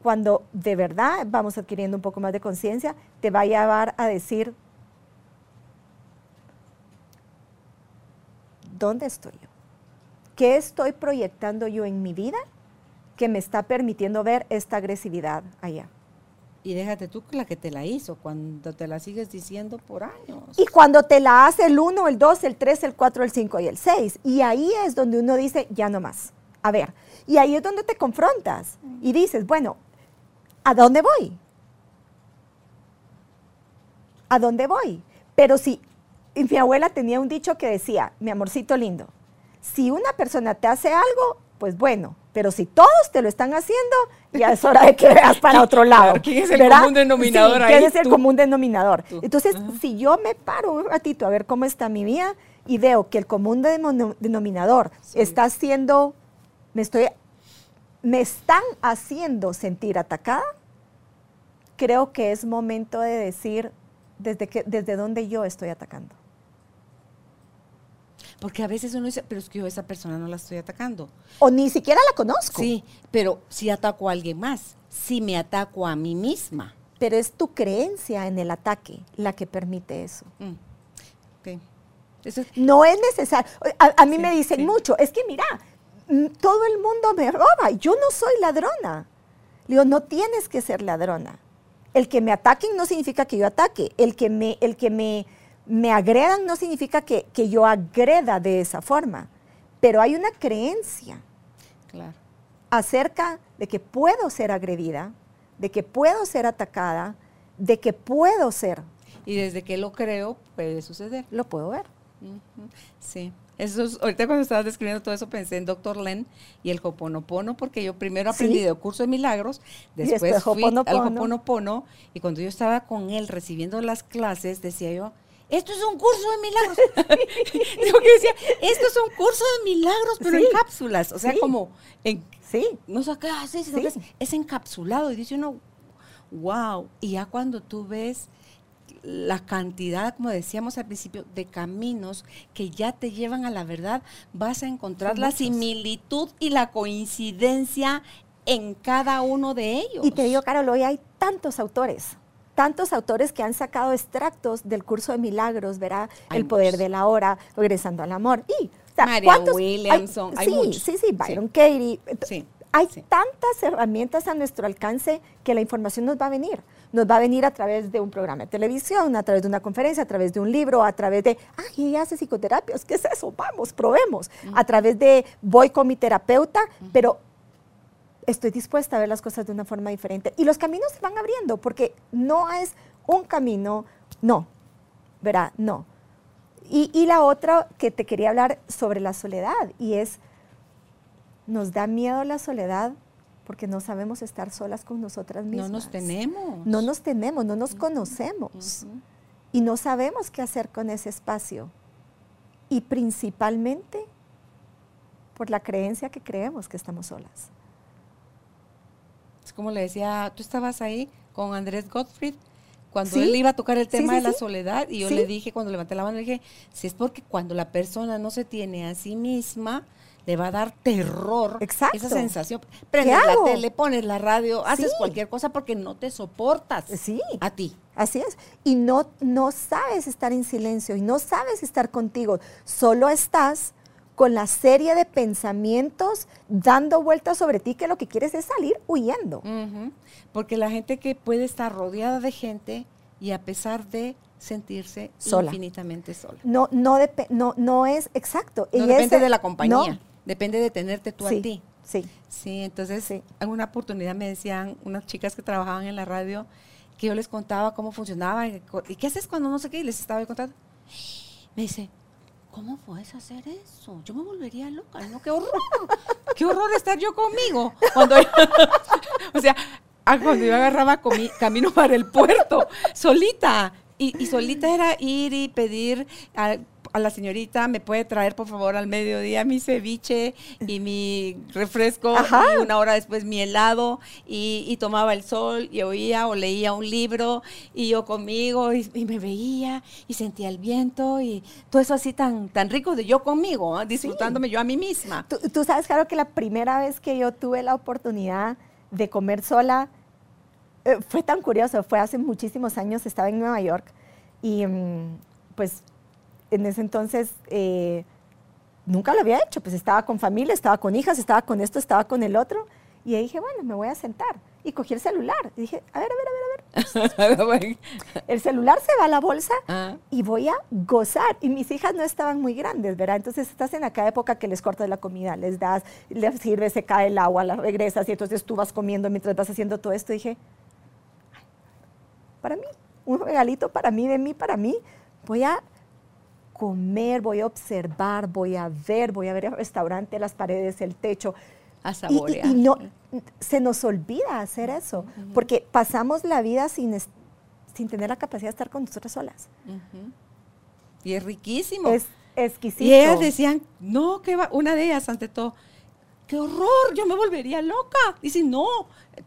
cuando de verdad vamos adquiriendo un poco más de conciencia, te va a llevar a decir, ¿dónde estoy yo? ¿Qué estoy proyectando yo en mi vida que me está permitiendo ver esta agresividad allá? Y déjate tú la que te la hizo, cuando te la sigues diciendo por años. Y cuando te la hace el 1, el 2, el 3, el 4, el 5 y el 6. Y ahí es donde uno dice, ya no más. A ver, y ahí es donde te confrontas y dices, bueno, ¿a dónde voy? ¿A dónde voy? Pero si y mi abuela tenía un dicho que decía, mi amorcito lindo, si una persona te hace algo, pues bueno, pero si todos te lo están haciendo, ya es hora de que veas para otro lado. ¿Quién es el común denominador ahí? ¿Quién es el común denominador? Entonces, si yo me paro un ratito a ver cómo está mi vida y veo que el común denominador está haciendo, me estoy, me están haciendo sentir atacada, creo que es momento de decir desde, que, desde dónde yo estoy atacando. Porque a veces uno dice, pero es que yo a esa persona no la estoy atacando. O ni siquiera la conozco. Sí, pero si ataco a alguien más, si me ataco a mí misma. Pero es tu creencia en el ataque la que permite eso. Mm. no es necesario. A, mí me dicen mucho, es que mira, mm, todo el mundo me roba, yo no soy ladrona. Le digo, no tienes que ser ladrona. El que me ataquen no significa que yo ataque. El que me, el que me me agredan no significa que, yo agreda de esa forma, pero hay una creencia acerca de que puedo ser agredida, de que puedo ser atacada, de que puedo ser. Y desde que lo creo, puede suceder. Lo puedo ver. Sí. Eso ahorita cuando estabas describiendo todo eso pensé en Doctor Len y el Hoponopono, porque yo primero aprendí de curso de milagros, después, fui al Hoponopono, y cuando yo estaba con él recibiendo las clases, decía yo, esto es un curso de milagros. Digo que decía, esto es un curso de milagros, pero en cápsulas. O sea, como en. Sí. No sé qué hace, es, es encapsulado. Y dice uno, wow. Y ya cuando tú ves la cantidad, como decíamos al principio, de caminos que ya te llevan a la verdad, vas a encontrar la similitud y la coincidencia en cada uno de ellos. Y te digo, Carol, hoy hay tantos autores, tantos autores que han sacado extractos del curso de milagros, verá, Hay el poder muchos. de la hora, regresando al amor. Y, o sea, ¿cuántos- Williamson, hay sí, muchos. sí, sí, Byron Katie. Sí, Hay sí. tantas herramientas a nuestro alcance que la información nos va a venir. Nos va a venir a través de un programa de televisión, a través de una conferencia, a través de un libro, a través de, ay, ella hace psicoterapias, ¿qué es eso? Vamos, probemos. A través de, voy con mi terapeuta, pero estoy dispuesta a ver las cosas de una forma diferente. Y los caminos se van abriendo, porque no es un camino, no, verá, no. Y, y la otra que te quería hablar sobre la soledad, y es, nos da miedo la soledad porque no sabemos estar solas con nosotras No mismas. nos tenemos. No nos tenemos, no nos conocemos. Ujú. Y no sabemos qué hacer con ese espacio. Y principalmente por la creencia que creemos que estamos solas. Como le decía, tú estabas ahí con Andrés Gottfried cuando Sí. él iba a tocar el tema sí, de la soledad y yo le dije cuando levanté la mano le dije, si es porque cuando la persona no se tiene a sí misma le va a dar terror Exacto. esa sensación. Prendes la tele, pones la radio, haces cualquier cosa porque no te soportas Sí. a ti. Así es. Y no, no sabes estar en silencio y no sabes estar contigo. Solo estás con la serie de pensamientos dando vueltas sobre ti que lo que quieres es salir huyendo. Porque la gente que puede estar rodeada de gente y a pesar de sentirse Sola. infinitamente sola. No, no, no, no es exacto. No Y depende ese- de la compañía, no. depende de tenerte tú sí, a ti. Sí. Sí, entonces Sí. en una oportunidad me decían unas chicas que trabajaban en la radio que yo les contaba cómo funcionaba y, co- ¿y qué haces cuando no sé qué y les estaba contando. Me dice, ¿cómo puedes hacer eso? Yo me volvería loca, ¿no? Qué horror. Qué horror estar yo conmigo. Cuando o sea, ah, cuando yo agarraba camino para el puerto, solita. Y, y solita era ir y pedir a, a la señorita, ¿me puede traer por favor al mediodía mi ceviche y mi refresco? Ajá. Y una hora después mi helado. Y, y tomaba el sol y oía o leía un libro y yo conmigo y, y me veía y sentía el viento y todo eso así tan, tan rico de yo conmigo, ¿ah? disfrutándome yo a mí misma. Tú, tú sabes, claro, que la primera vez que yo tuve la oportunidad de comer sola eh, fue tan curioso. Fue hace muchísimos años, estaba en Nueva York y mm, pues en ese entonces eh, nunca lo había hecho. Pues estaba con familia, estaba con hijas, estaba con esto, estaba con el otro. Y ahí dije, bueno, me voy a sentar. Y cogí el celular. Y dije, a ver, a ver, a ver, a ver. El celular se va a la bolsa Ah. y voy a gozar. Y mis hijas no estaban muy grandes, ¿verdad? Entonces estás en aquella época que les cortas la comida, les das, les sirves, se cae el agua, la regresas y entonces tú vas comiendo mientras vas haciendo todo esto. Y dije, "Ay, para mí, un regalito para mí, de mí, para mí. Voy a comer, voy a observar, voy a ver, voy a ver el restaurante, las paredes, el techo. A Y- y- saborear. Y, no, se nos olvida hacer eso, porque pasamos la vida sin, es- sin tener la capacidad de estar con nosotras solas. Ujú. Y es riquísimo. Es exquisito. y ellas decían, no, que va, una de ellas ante todo, qué horror, yo me volvería loca. Dice, no,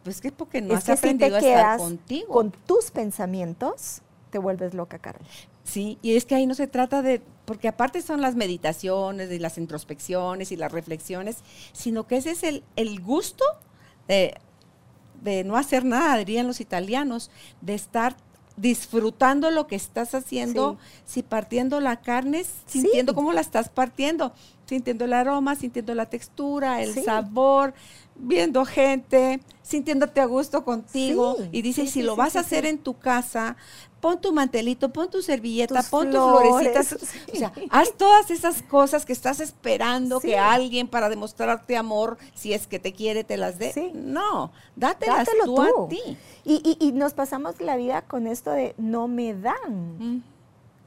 pues que porque no es has que si aprendido te a estar contigo. con tus pensamientos, te vuelves loca, Carol. Sí, y es que ahí no se trata de, porque aparte son las meditaciones y las introspecciones y las reflexiones, sino que ese es el, el gusto de, de no hacer nada, dirían los italianos, de estar disfrutando lo que estás haciendo, si partiendo la carne, Sí. sintiendo cómo la estás partiendo, sintiendo el aroma, sintiendo la textura, el Sí. sabor, viendo gente, sintiéndote a gusto contigo. Sí, y dice, sí, y si sí, lo vas a hacer en tu casa, pon tu mantelito, pon tu servilleta, Tus pon tus flores, florecitas. sí. O sea, haz todas esas cosas que estás esperando que alguien para demostrarte amor, si es que te quiere, te las dé. No, dátelas Dátelo tú, tú. a ti. Y, y- y nos pasamos la vida con esto de no me dan. Mm.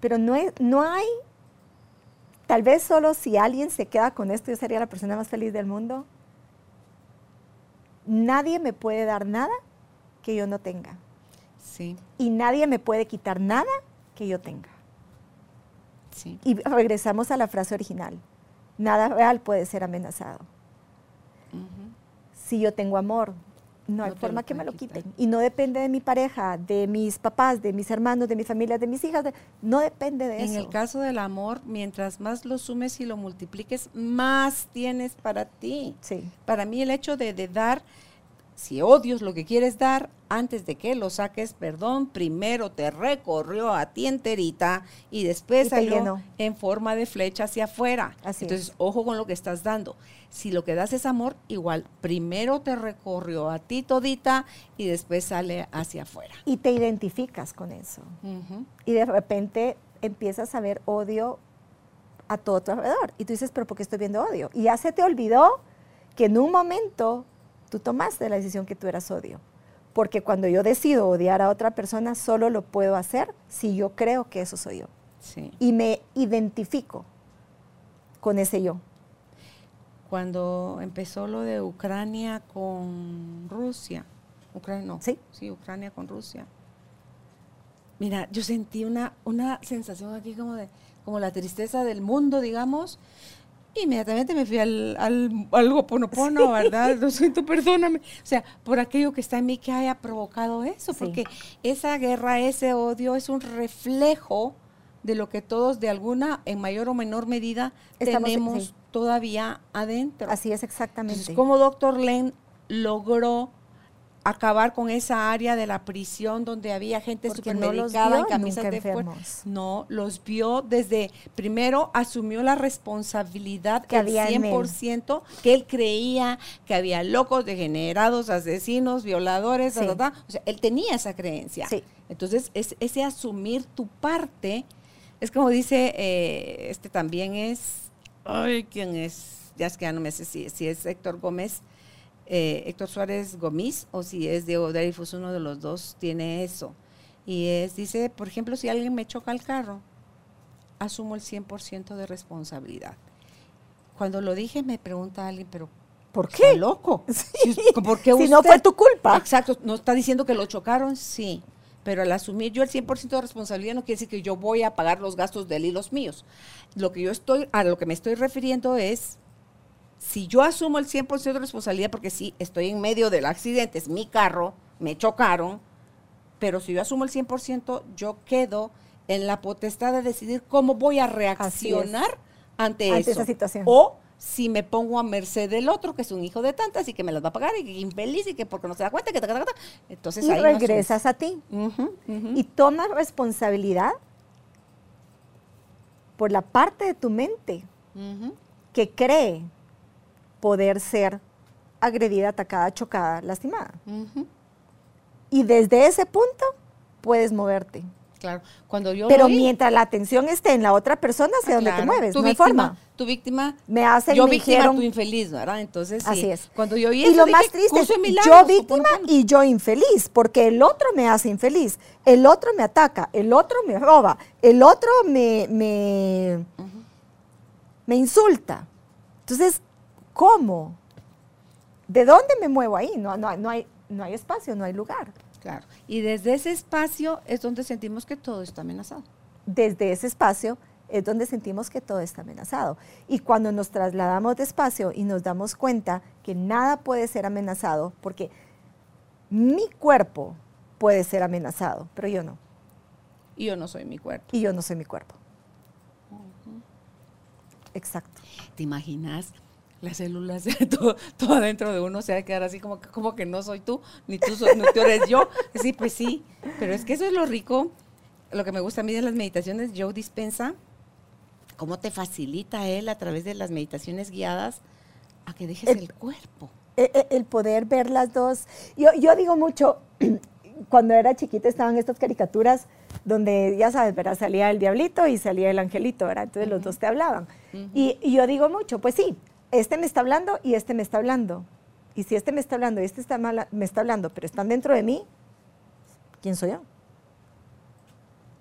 Pero no, es, no hay, tal vez solo si alguien se queda con esto, yo sería la persona más feliz del mundo. Nadie me puede dar nada que yo no tenga. Sí, Y nadie me puede quitar nada que yo tenga. sí. Y regresamos a la frase original. Nada real puede ser amenazado. Si yo tengo amor, no hay No te forma que me lo quitar. quiten. Y no depende de mi pareja, de mis papás, de mis hermanos, de mi familia, de mis hijas. de- no depende de En eso. el caso del amor, mientras más lo sumes y lo multipliques, más tienes para ti. Sí. Para mí el hecho de, de dar si odio es lo que quieres dar, antes de que lo saques, perdón, primero te recorrió a ti enterita y después salió en forma de flecha hacia afuera. Así Entonces, es. ojo con lo que estás dando. Si lo que das es amor, igual, primero te recorrió a ti todita y después sale hacia afuera. Y te identificas con eso. Y de repente empiezas a ver odio a todo tu alrededor. Y tú dices, pero ¿por qué estoy viendo odio? Y ya se te olvidó que en un momento tú tomaste la decisión que tú eras odio. Porque cuando yo decido odiar a otra persona, solo lo puedo hacer si yo creo que eso soy yo. Sí. Y me identifico con ese yo. Cuando empezó lo de Ucrania con Rusia, Ucrania no, Sí. sí, Ucrania con Rusia. Mira, yo sentí una, una sensación aquí como de, como la tristeza del mundo, digamos. Inmediatamente me fui al, al, al ¿verdad? Lo siento, perdóname. O sea, por aquello que está en mí que haya provocado eso, Sí. porque esa guerra, ese odio es un reflejo de lo que todos de alguna, en mayor o menor medida, Estamos- tenemos sí. todavía adentro. Así es exactamente. Entonces, ¿cómo Doctor Len logró acabar con esa área de la prisión donde había gente Porque no supermedicada en camisas de fuerza? No, los vio desde, primero asumió la responsabilidad Que el había en él. 100%, que él creía que había locos, degenerados, asesinos, violadores, ta, Sí. ta, ta. o sea, él tenía esa creencia. Sí. Entonces, es, ese asumir tu parte, es como dice, eh, este también es, ay, ¿quién es? Ya es que ya no me sé si, si es Héctor Gómez, eh, Héctor Suárez Gómez, o si es Diego Dreyfus, uno de los dos tiene eso. Y es, dice, por ejemplo, si alguien me choca el carro, asumo el 100% de responsabilidad. Cuando lo dije, me pregunta alguien, pero ¿Por ¿está qué? loco? Si- ¿Por qué Si no fue tu culpa. Exacto, no está diciendo que lo chocaron, sí. Pero al asumir yo el 100% de responsabilidad no quiere decir que yo voy a pagar los gastos de él y los míos. Lo que yo estoy, a lo que me estoy refiriendo es, si yo asumo el 100% de responsabilidad, porque sí, estoy en medio del accidente, es mi carro, me chocaron, pero si yo asumo el 100%, yo quedo en la potestad de decidir cómo voy a reaccionar ante, Ante eso. esa situación. O si me pongo a merced del otro, que es un hijo de tantas y que me las va a pagar y que infeliz y que porque no se da cuenta, que ta, ta, ta, entonces Y ahí no regresas a ti. y tomas responsabilidad por la parte de tu mente que cree poder ser agredida, atacada, chocada, lastimada. Y desde ese punto puedes moverte. Claro, cuando yo Pero mientras la atención esté en la otra persona, hacia ah, donde te mueves, tu no hay víctima, forma. Tu víctima, Me hacen, yo me víctima, dijeron- tú infeliz, ¿verdad? Entonces, sí. Así es. Cuando yo Y eso, lo dije, más triste es yo víctima y yo infeliz, porque el otro me hace infeliz, el otro me ataca, el otro me roba, el otro me, me, me insulta. Entonces, ¿cómo? ¿De dónde me muevo ahí? No, no, no, hay, no hay espacio, no hay lugar. Claro. Y desde ese espacio es donde sentimos que todo está amenazado. Desde ese espacio es donde sentimos que todo está amenazado. Y cuando nos trasladamos de espacio y nos damos cuenta que nada puede ser amenazado, porque mi cuerpo puede ser amenazado, pero yo no. Y yo no soy mi cuerpo. Y yo no soy mi cuerpo. Exacto. ¿Te imaginas? Las células, todo, todo adentro de uno se va a quedar así como que, como que no soy tú, ni tú, so- ni tú eres yo. Sí, pues sí. Pero es que eso es lo rico. Lo que me gusta a mí de las meditaciones, Joe dispensa, cómo te facilita él a través de las meditaciones guiadas a que dejes El- el cuerpo. E- e- El poder ver las dos. Yo, yo digo mucho, cuando era chiquita estaban estas caricaturas donde, ya sabes, ¿verdad? salía el diablito y salía el angelito, ¿verdad? Entonces los dos te hablaban. y, y yo digo mucho, pues sí, este me está hablando y este me está hablando. Y si este me está hablando y este está mala- me está hablando, pero están dentro de mí, ¿quién soy yo?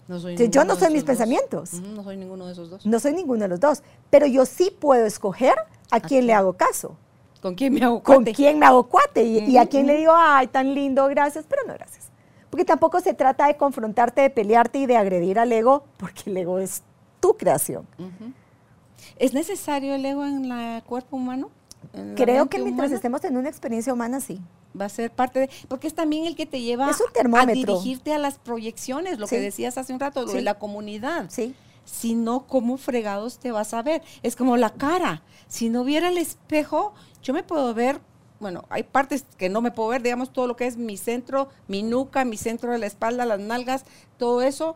No soy yo no soy mis dos. pensamientos. No soy ninguno de esos dos. No soy ninguno de los dos, pero yo sí puedo escoger a quién le hago caso. ¿Con quién me hago con cuate? quién me hago cuate y, y a quién le digo, ay, tan lindo, gracias, pero no gracias. Porque tampoco se trata de confrontarte, de pelearte y de agredir al ego, porque el ego es tu creación. Ujú. ¿Es necesario el ego en el cuerpo humano? ¿En la Creo que mientras humana? estemos en una experiencia humana, sí. va a ser parte de, porque es también el que te lleva Es un a dirigirte a las proyecciones, lo que decías hace un rato, lo Sí. de la comunidad. Sí. Si no, ¿cómo fregados te vas a ver? Es como la cara. Si no viera el espejo, yo me puedo ver bueno, hay partes que no me puedo ver, digamos, todo lo que es mi centro, mi nuca, mi centro de la espalda, las nalgas, todo eso,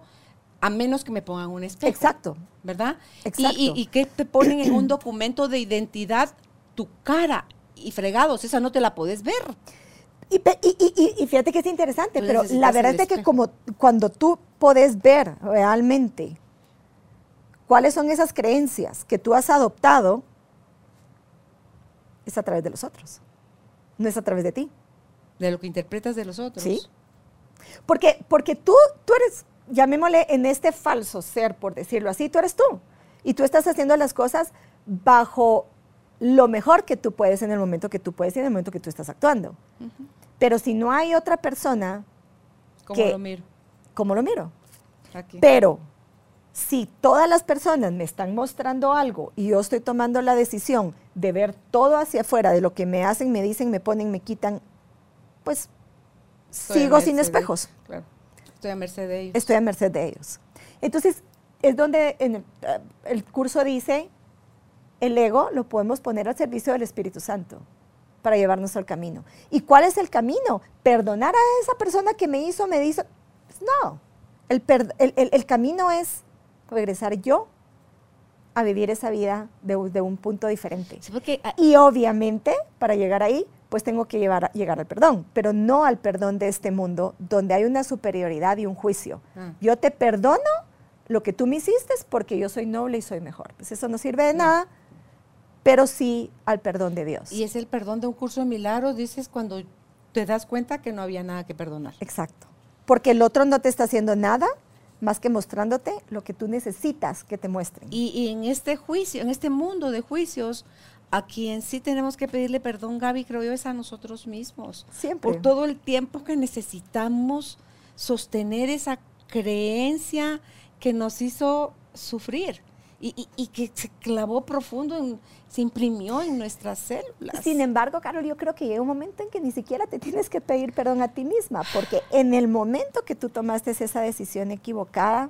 a menos que me pongan un espejo. Exacto. ¿Verdad? Exacto. Y, y, que te ponen en un documento de identidad tu cara y fregados, esa no te la puedes ver. Y, y, y, fíjate que es interesante, pero la verdad es que como cuando tú puedes ver realmente cuáles son esas creencias que tú has adoptado, es a través de los otros, no es a través de ti. De lo que interpretas de los otros. Sí. Porque, porque tú, tú eres, llamémosle en este falso ser, por decirlo así, tú eres tú. Y tú estás haciendo las cosas bajo lo mejor que tú puedes en el momento que tú puedes y en el momento que tú estás actuando. Pero si no hay otra persona... ¿Cómo lo miro? ¿Cómo lo miro? Pero si todas las personas me están mostrando algo y yo estoy tomando la decisión de ver todo hacia afuera, de lo que me hacen, me dicen, me ponen, me quitan, pues sigo sin espejos. claro. Estoy a merced de ellos. Estoy a merced de ellos. Entonces, es donde en el, el curso dice, el ego lo podemos poner al servicio del Espíritu Santo para llevarnos al camino. ¿Y cuál es el camino? Perdonar a esa persona que me hizo, me hizo. Pues no, el, el, camino es regresar yo a vivir esa vida de, un punto diferente. Ah, y obviamente, para llegar ahí, pues tengo que llevar, llegar al perdón, pero no al perdón de este mundo, donde hay una superioridad y un juicio. Ah. Yo te perdono lo que tú me hiciste porque yo soy noble y soy mejor. Pues eso no sirve de nada pero sí al perdón de Dios. Y es el perdón de un curso de milagros, dices, cuando te das cuenta que no había nada que perdonar. Exacto. Porque el otro no te está haciendo nada más que mostrándote lo que tú necesitas que te muestren. Y, en este juicio, en este mundo de juicios, a quien sí tenemos que pedirle perdón, Gaby, creo yo, es a nosotros mismos. Siempre. Por todo el tiempo que necesitamos sostener esa creencia que nos hizo sufrir y, que se clavó profundo, se imprimió en nuestras células. Sin embargo, Carol, yo creo que llega un momento en que ni siquiera te tienes que pedir perdón a ti misma, porque en el momento que tú tomaste esa decisión equivocada,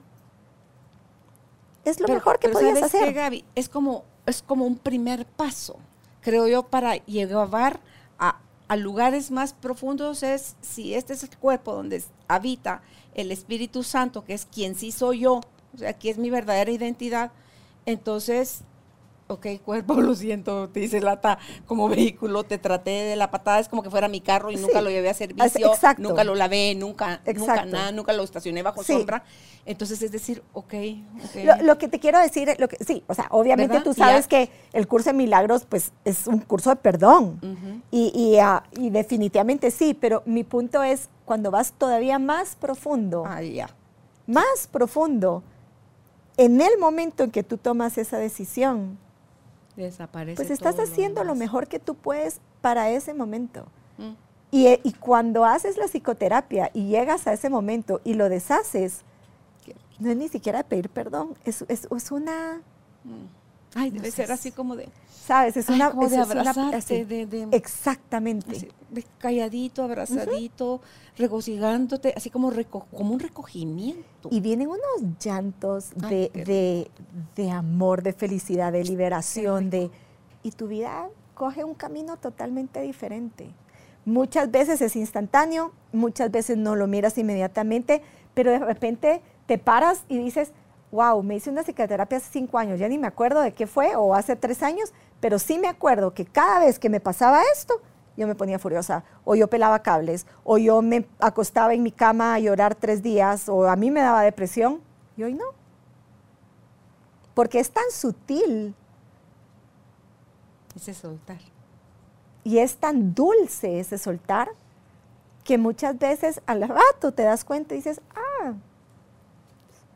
es lo mejor que podías hacer. Gaby? Es como, es como un primer paso, creo yo, para llevar a, a lugares más profundos es si este es el cuerpo donde habita el Espíritu Santo, que es quien sí soy yo, o sea, aquí es mi verdadera identidad, entonces, ok, cuerpo, lo siento, te dice lata como vehículo, te traté de la patada, es como que fuera mi carro y nunca lo llevé a servicio, nunca lo lavé, nunca, nunca nada, nunca lo estacioné bajo sombra. Entonces, es decir, ok. okay. Lo, que te quiero decir, lo que, sí, o sea, obviamente tú sabes que el curso de milagros, pues, es un curso de perdón. y, ah, y, definitivamente sí, pero mi punto es, cuando vas todavía más profundo, ah, ya. más profundo, en el momento en que tú tomas esa decisión, desaparece. Pues estás haciendo lo, mejor que tú puedes para ese momento. Mm. Y, cuando haces la psicoterapia y llegas a ese momento y lo deshaces, no es ni siquiera pedir perdón, es, es, una... Mm. Ay, debe ser así como de... ¿Sabes? Es una... Como de abrazarte, de, Exactamente. de calladito, abrazadito, regocijándote, así como, como un recogimiento. Y vienen unos llantos de, de, amor, de felicidad, de liberación, de... Y tu vida coge un camino totalmente diferente. Muchas veces es instantáneo, muchas veces no lo miras inmediatamente, pero de repente te paras y dices, wow, me hice una psicoterapia hace cinco años, ya ni me acuerdo de qué fue, o hace tres años, pero sí me acuerdo que cada vez que me pasaba esto, yo me ponía furiosa, o yo pelaba cables, o yo me acostaba en mi cama a llorar tres días, o a mí me daba depresión, y hoy no. Porque es tan sutil. Ese soltar. Y es tan dulce ese soltar que muchas veces al rato te das cuenta y dices, ah,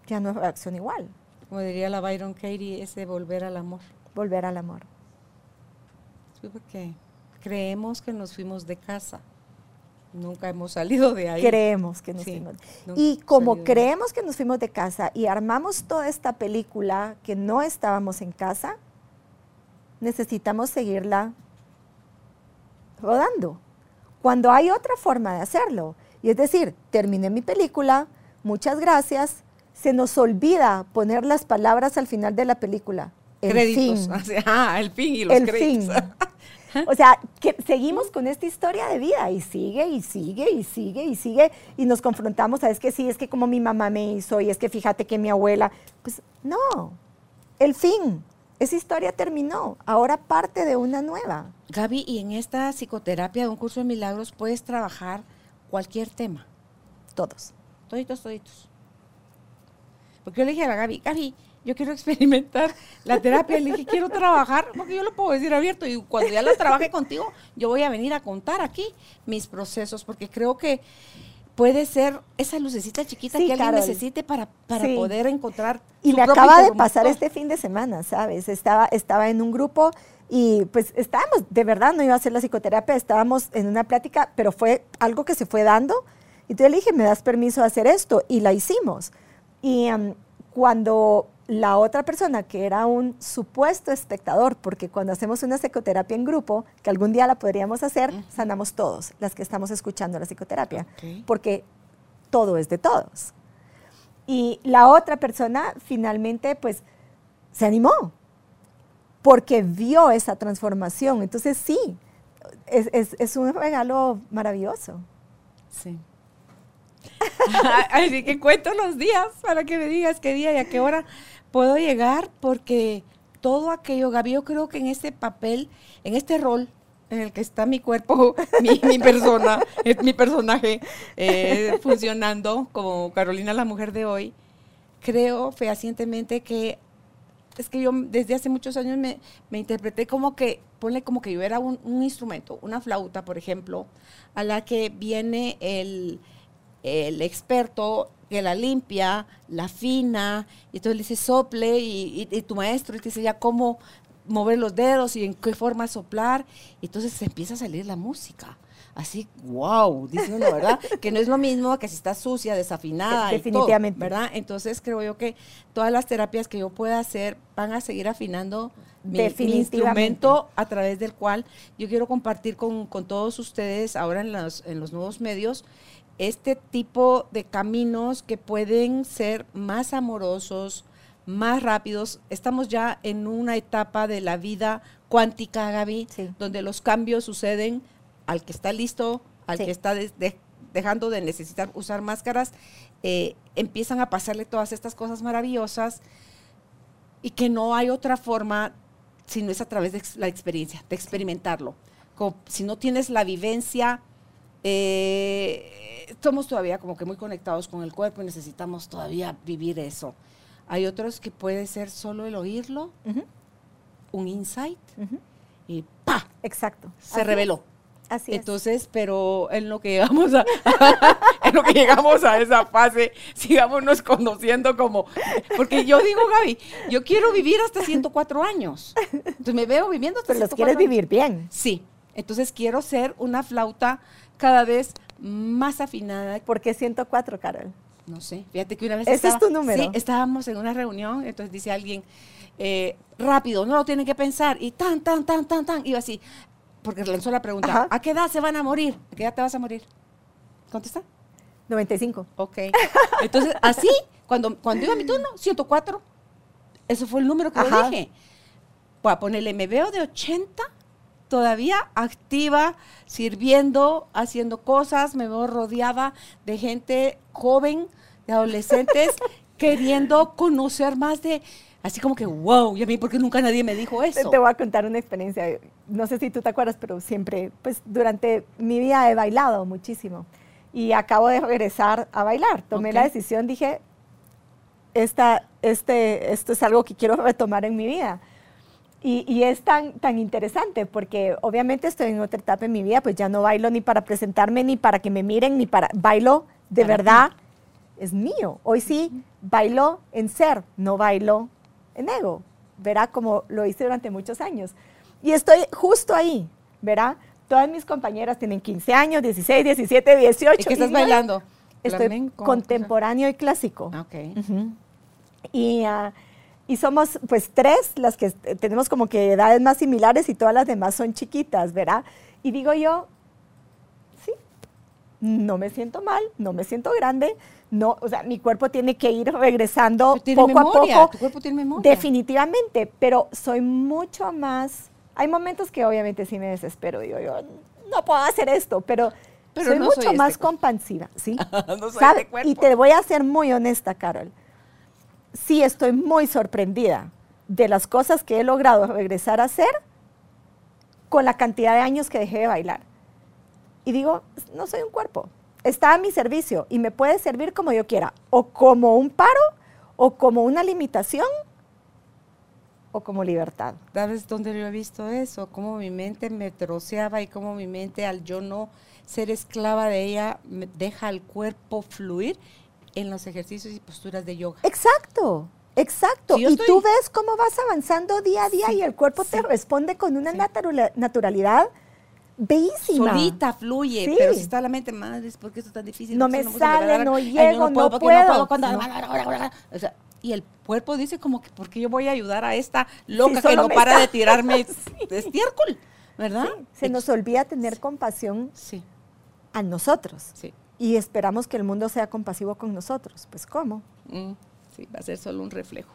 ya no reacciona igual. Como diría la Byron Katie, ese volver al amor. Volver al amor. Sí, porque creemos que nos fuimos de casa. Nunca hemos salido de ahí. Creemos que nos fuimos. Y como creemos que nos fuimos de casa y armamos toda esta película que no estábamos en casa, necesitamos seguirla rodando. Cuando hay otra forma de hacerlo, y es decir, terminé mi película, muchas gracias, se nos olvida poner las palabras al final de la película. El créditos. Fin. Ah, el fin y los créditos. O sea, que seguimos con esta historia de vida y sigue y sigue y sigue y sigue y nos confrontamos a es que sí, es que como mi mamá me hizo y es que fíjate que mi abuela, pues no, el fin, esa historia terminó, ahora parte de una nueva. Gaby, y en esta psicoterapia de un curso de milagros puedes trabajar cualquier tema. Todos. Toditos, toditos. Porque yo le dije a la Gaby, Gaby, yo quiero experimentar la terapia. Le dije, quiero trabajar, porque yo lo puedo decir abierto. Y cuando ya lo trabaje contigo, yo voy a venir a contar aquí mis procesos, porque creo que puede ser esa lucecita chiquita que alguien necesite para, para poder encontrar. Y me acaba de pasar este fin de semana, ¿sabes? Estaba, estaba en un grupo y pues estábamos, de verdad no iba a hacer la psicoterapia, estábamos en una plática, pero fue algo que se fue dando. Y entonces le dije, ¿me das permiso de hacer esto? Y la hicimos. Y cuando la otra persona, que era un supuesto espectador, porque cuando hacemos una psicoterapia en grupo, que algún día la podríamos hacer, sanamos todos, las que estamos escuchando la psicoterapia, porque todo es de todos. Y la otra persona finalmente, pues, se animó, porque vio esa transformación. Entonces, sí, es, es un regalo maravilloso. Sí. Así que cuento los días para que me digas qué día y a qué hora puedo llegar porque todo aquello, Gaby, yo creo que en este papel, en este rol en el que está mi cuerpo, mi, persona, mi personaje eh, funcionando como Carolina la mujer de hoy, creo fehacientemente que es que yo desde hace muchos años me, interpreté como que, ponle como que yo era un, instrumento, una flauta, por ejemplo, a la que viene el, el experto que la limpia, la fina, y entonces le dice sople, y, tu maestro te dice ya cómo mover los dedos y en qué forma soplar, y entonces se empieza a salir la música. Así, wow, dice uno, ¿verdad? que no es lo mismo que si está sucia, desafinada. Definitivamente. ¿Verdad? Entonces creo yo que todas las terapias que yo pueda hacer van a seguir afinando mi, instrumento a través del cual yo quiero compartir con, con todos ustedes ahora en los, en los nuevos medios este tipo de caminos que pueden ser más amorosos, más rápidos. Estamos ya en una etapa de la vida cuántica, Gaby, donde los cambios suceden al que está listo, al que está dejando de necesitar usar máscaras, eh, empiezan a pasarle todas estas cosas maravillosas y que no hay otra forma si no es a través de la experiencia, de experimentarlo. si no tienes la vivencia, eh, estamos todavía como que muy conectados con el cuerpo y necesitamos todavía vivir eso. Hay otros que puede ser solo el oírlo, un insight, y ¡pa! Exacto. Se reveló. Así Entonces, pero en lo que llegamos a, en lo que llegamos a esa fase, sigámonos conociendo como, porque yo digo, Gaby, yo quiero vivir hasta 104 años. Entonces me veo viviendo hasta pero los quieres vivir bien. Sí. Entonces quiero ser una flauta cada vez más afinada. ¿Por qué 104, Carol? No sé, fíjate que una vez... ¿Ese es tu número? Sí, estábamos en una reunión, entonces dice alguien, eh, rápido, no lo tienen que pensar, y tan, tan, tan, tan, tan, iba así, porque lanzó la pregunta, ¿a qué edad se van a morir? ¿A qué edad te vas a morir? ¿Contesta? 95. Ok. Entonces, así, cuando, cuando iba mi turno, 104, eso fue el número que yo dije. Voy a ponerle, me veo de 80 todavía activa, sirviendo, haciendo cosas, me veo rodeada de gente joven, de adolescentes, queriendo conocer más de, así como que, wow, y a mí porque nunca nadie me dijo eso. Te voy a contar una experiencia, no sé si tú te acuerdas, pero siempre, pues durante mi vida he bailado muchísimo y acabo de regresar a bailar. Tomé la decisión, dije, esta, este, esto es algo que quiero retomar en mi vida. Y, es tan, tan interesante porque obviamente estoy en otra etapa en mi vida, pues ya no bailo ni para presentarme, ni para que me miren, ni para... Bailo de verdad, es mío. Hoy sí, bailo en ser, no bailo en ego, verá como lo hice durante muchos años. Y estoy justo ahí, verá. Todas mis compañeras tienen 15 años, 16, 17, 18. ¿Y qué estás bailando? Estoy contemporáneo y clásico. Ok. Y... Uh, y somos pues tres las que tenemos como que edades más similares y todas las demás son chiquitas, ¿verdad? Y digo yo, sí, no me siento mal, no me siento grande, no, o sea, mi cuerpo tiene que ir regresando poco a poco. Tu cuerpo tiene memoria. Definitivamente, pero soy mucho más Hay momentos que obviamente sí me desespero, digo yo, no puedo hacer esto, pero, Pero soy no mucho soy más este compasiva, ¿sí? No soy ¿Sabe? este. Y te voy a ser muy honesta, Carol. Sí, estoy muy sorprendida de las cosas que he logrado regresar a hacer con la cantidad de años que dejé de bailar. Y digo, no soy un cuerpo, está a mi servicio y me puede servir como yo quiera, o como un paro, o como una limitación, o como libertad. ¿Sabes dónde yo he visto eso? Cómo mi mente me troceaba y cómo mi mente, al yo no ser esclava de ella, deja al cuerpo fluir en los ejercicios y posturas de yoga. Exacto, exacto. Sí, y estoy- tú ves cómo vas avanzando día a día Sí, y el cuerpo te responde con una naturalidad bellísima. Solita fluye, pero si está la mente, madre, ¿por qué esto es tan difícil? No ¿Por qué me sale, no Ay, llego, no porque puedo. cuando- No. O sea, y el cuerpo dice como que, ¿por qué yo voy a ayudar a esta loca que no para está- de tirarme estiércol? ¿Verdad? Se nos olvida tener compasión a nosotros sí. Y esperamos que el mundo sea compasivo con nosotros. Pues ¿cómo? Mm, sí, va a ser solo un reflejo.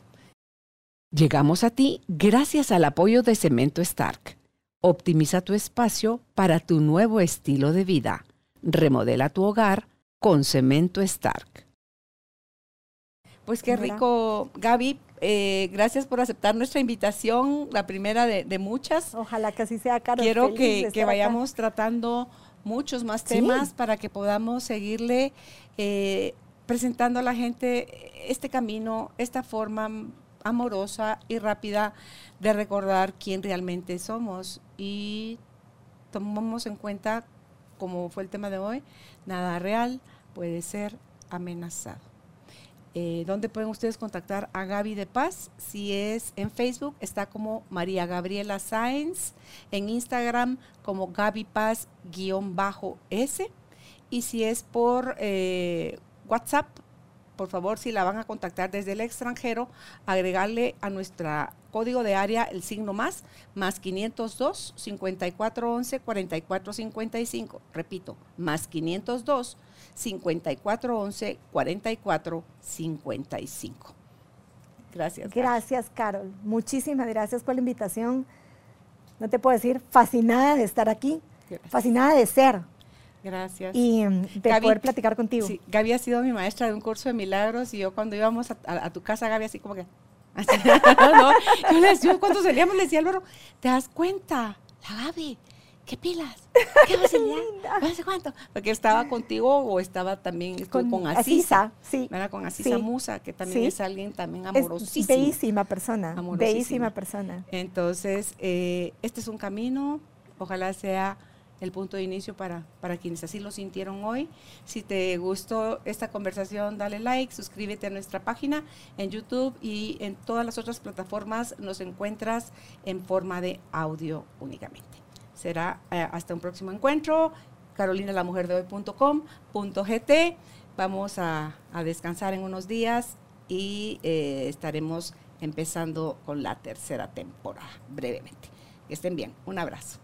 Llegamos a ti gracias al apoyo de Cemento Stark. Optimiza tu espacio para tu nuevo estilo de vida. Remodela tu hogar con Cemento Stark. Pues qué rico, Gaby. eh, gracias por aceptar nuestra invitación, la primera de, de muchas. Ojalá que así sea, Carol. Quiero que, acá. vayamos tratando muchos más Sí. temas para que podamos seguirle eh, presentando a la gente este camino, esta forma amorosa y rápida de recordar quién realmente somos y tomamos en cuenta, como fue el tema de hoy, nada real puede ser amenazado. Eh, ¿Dónde pueden ustedes contactar a Gaby de Paz? Si es en Facebook, está como María Gabriela Sáenz, en Instagram como Gaby Paz-S. Y si es por eh, WhatsApp, por favor, si la van a contactar desde el extranjero, agregarle a nuestro código de área el signo más, más 502 5411 4455. Repito, más 502 5411 4455. Gracias. Gracias, Carol. Muchísimas gracias por la invitación. No te puedo decir, fascinada de estar aquí, Gracias. fascinada de ser Gracias. y mm, de Gaby, poder platicar contigo. Sí, Gaby ha sido mi maestra de un curso de milagros y yo cuando íbamos a, a- a tu casa, Gaby, así como que... así, no, yo le decía, cuando salíamos le decía Álvaro, ¿te das cuenta? La Gaby, ¿qué pilas? ¿Qué facilidad? Sé cuánto. Porque estaba contigo o estaba también con, Con Asisa. Asisa, sí. ¿verdad? Con Asisa Sí. Musa, que también Sí. es alguien también Es amorosísimo. bellísima persona, Amorosísima. bellísima persona. Entonces, eh, este es un camino, ojalá sea el punto de inicio para, para quienes así lo sintieron hoy. Si te gustó esta conversación, dale like, suscríbete a nuestra página en YouTube y en todas las otras plataformas nos encuentras en forma de audio únicamente. Será eh, hasta un próximo encuentro. carolinalamujerdehoy.com.gt. Vamos a, a descansar en unos días y eh, estaremos empezando con la tercera temporada brevemente. Que estén bien. Un abrazo.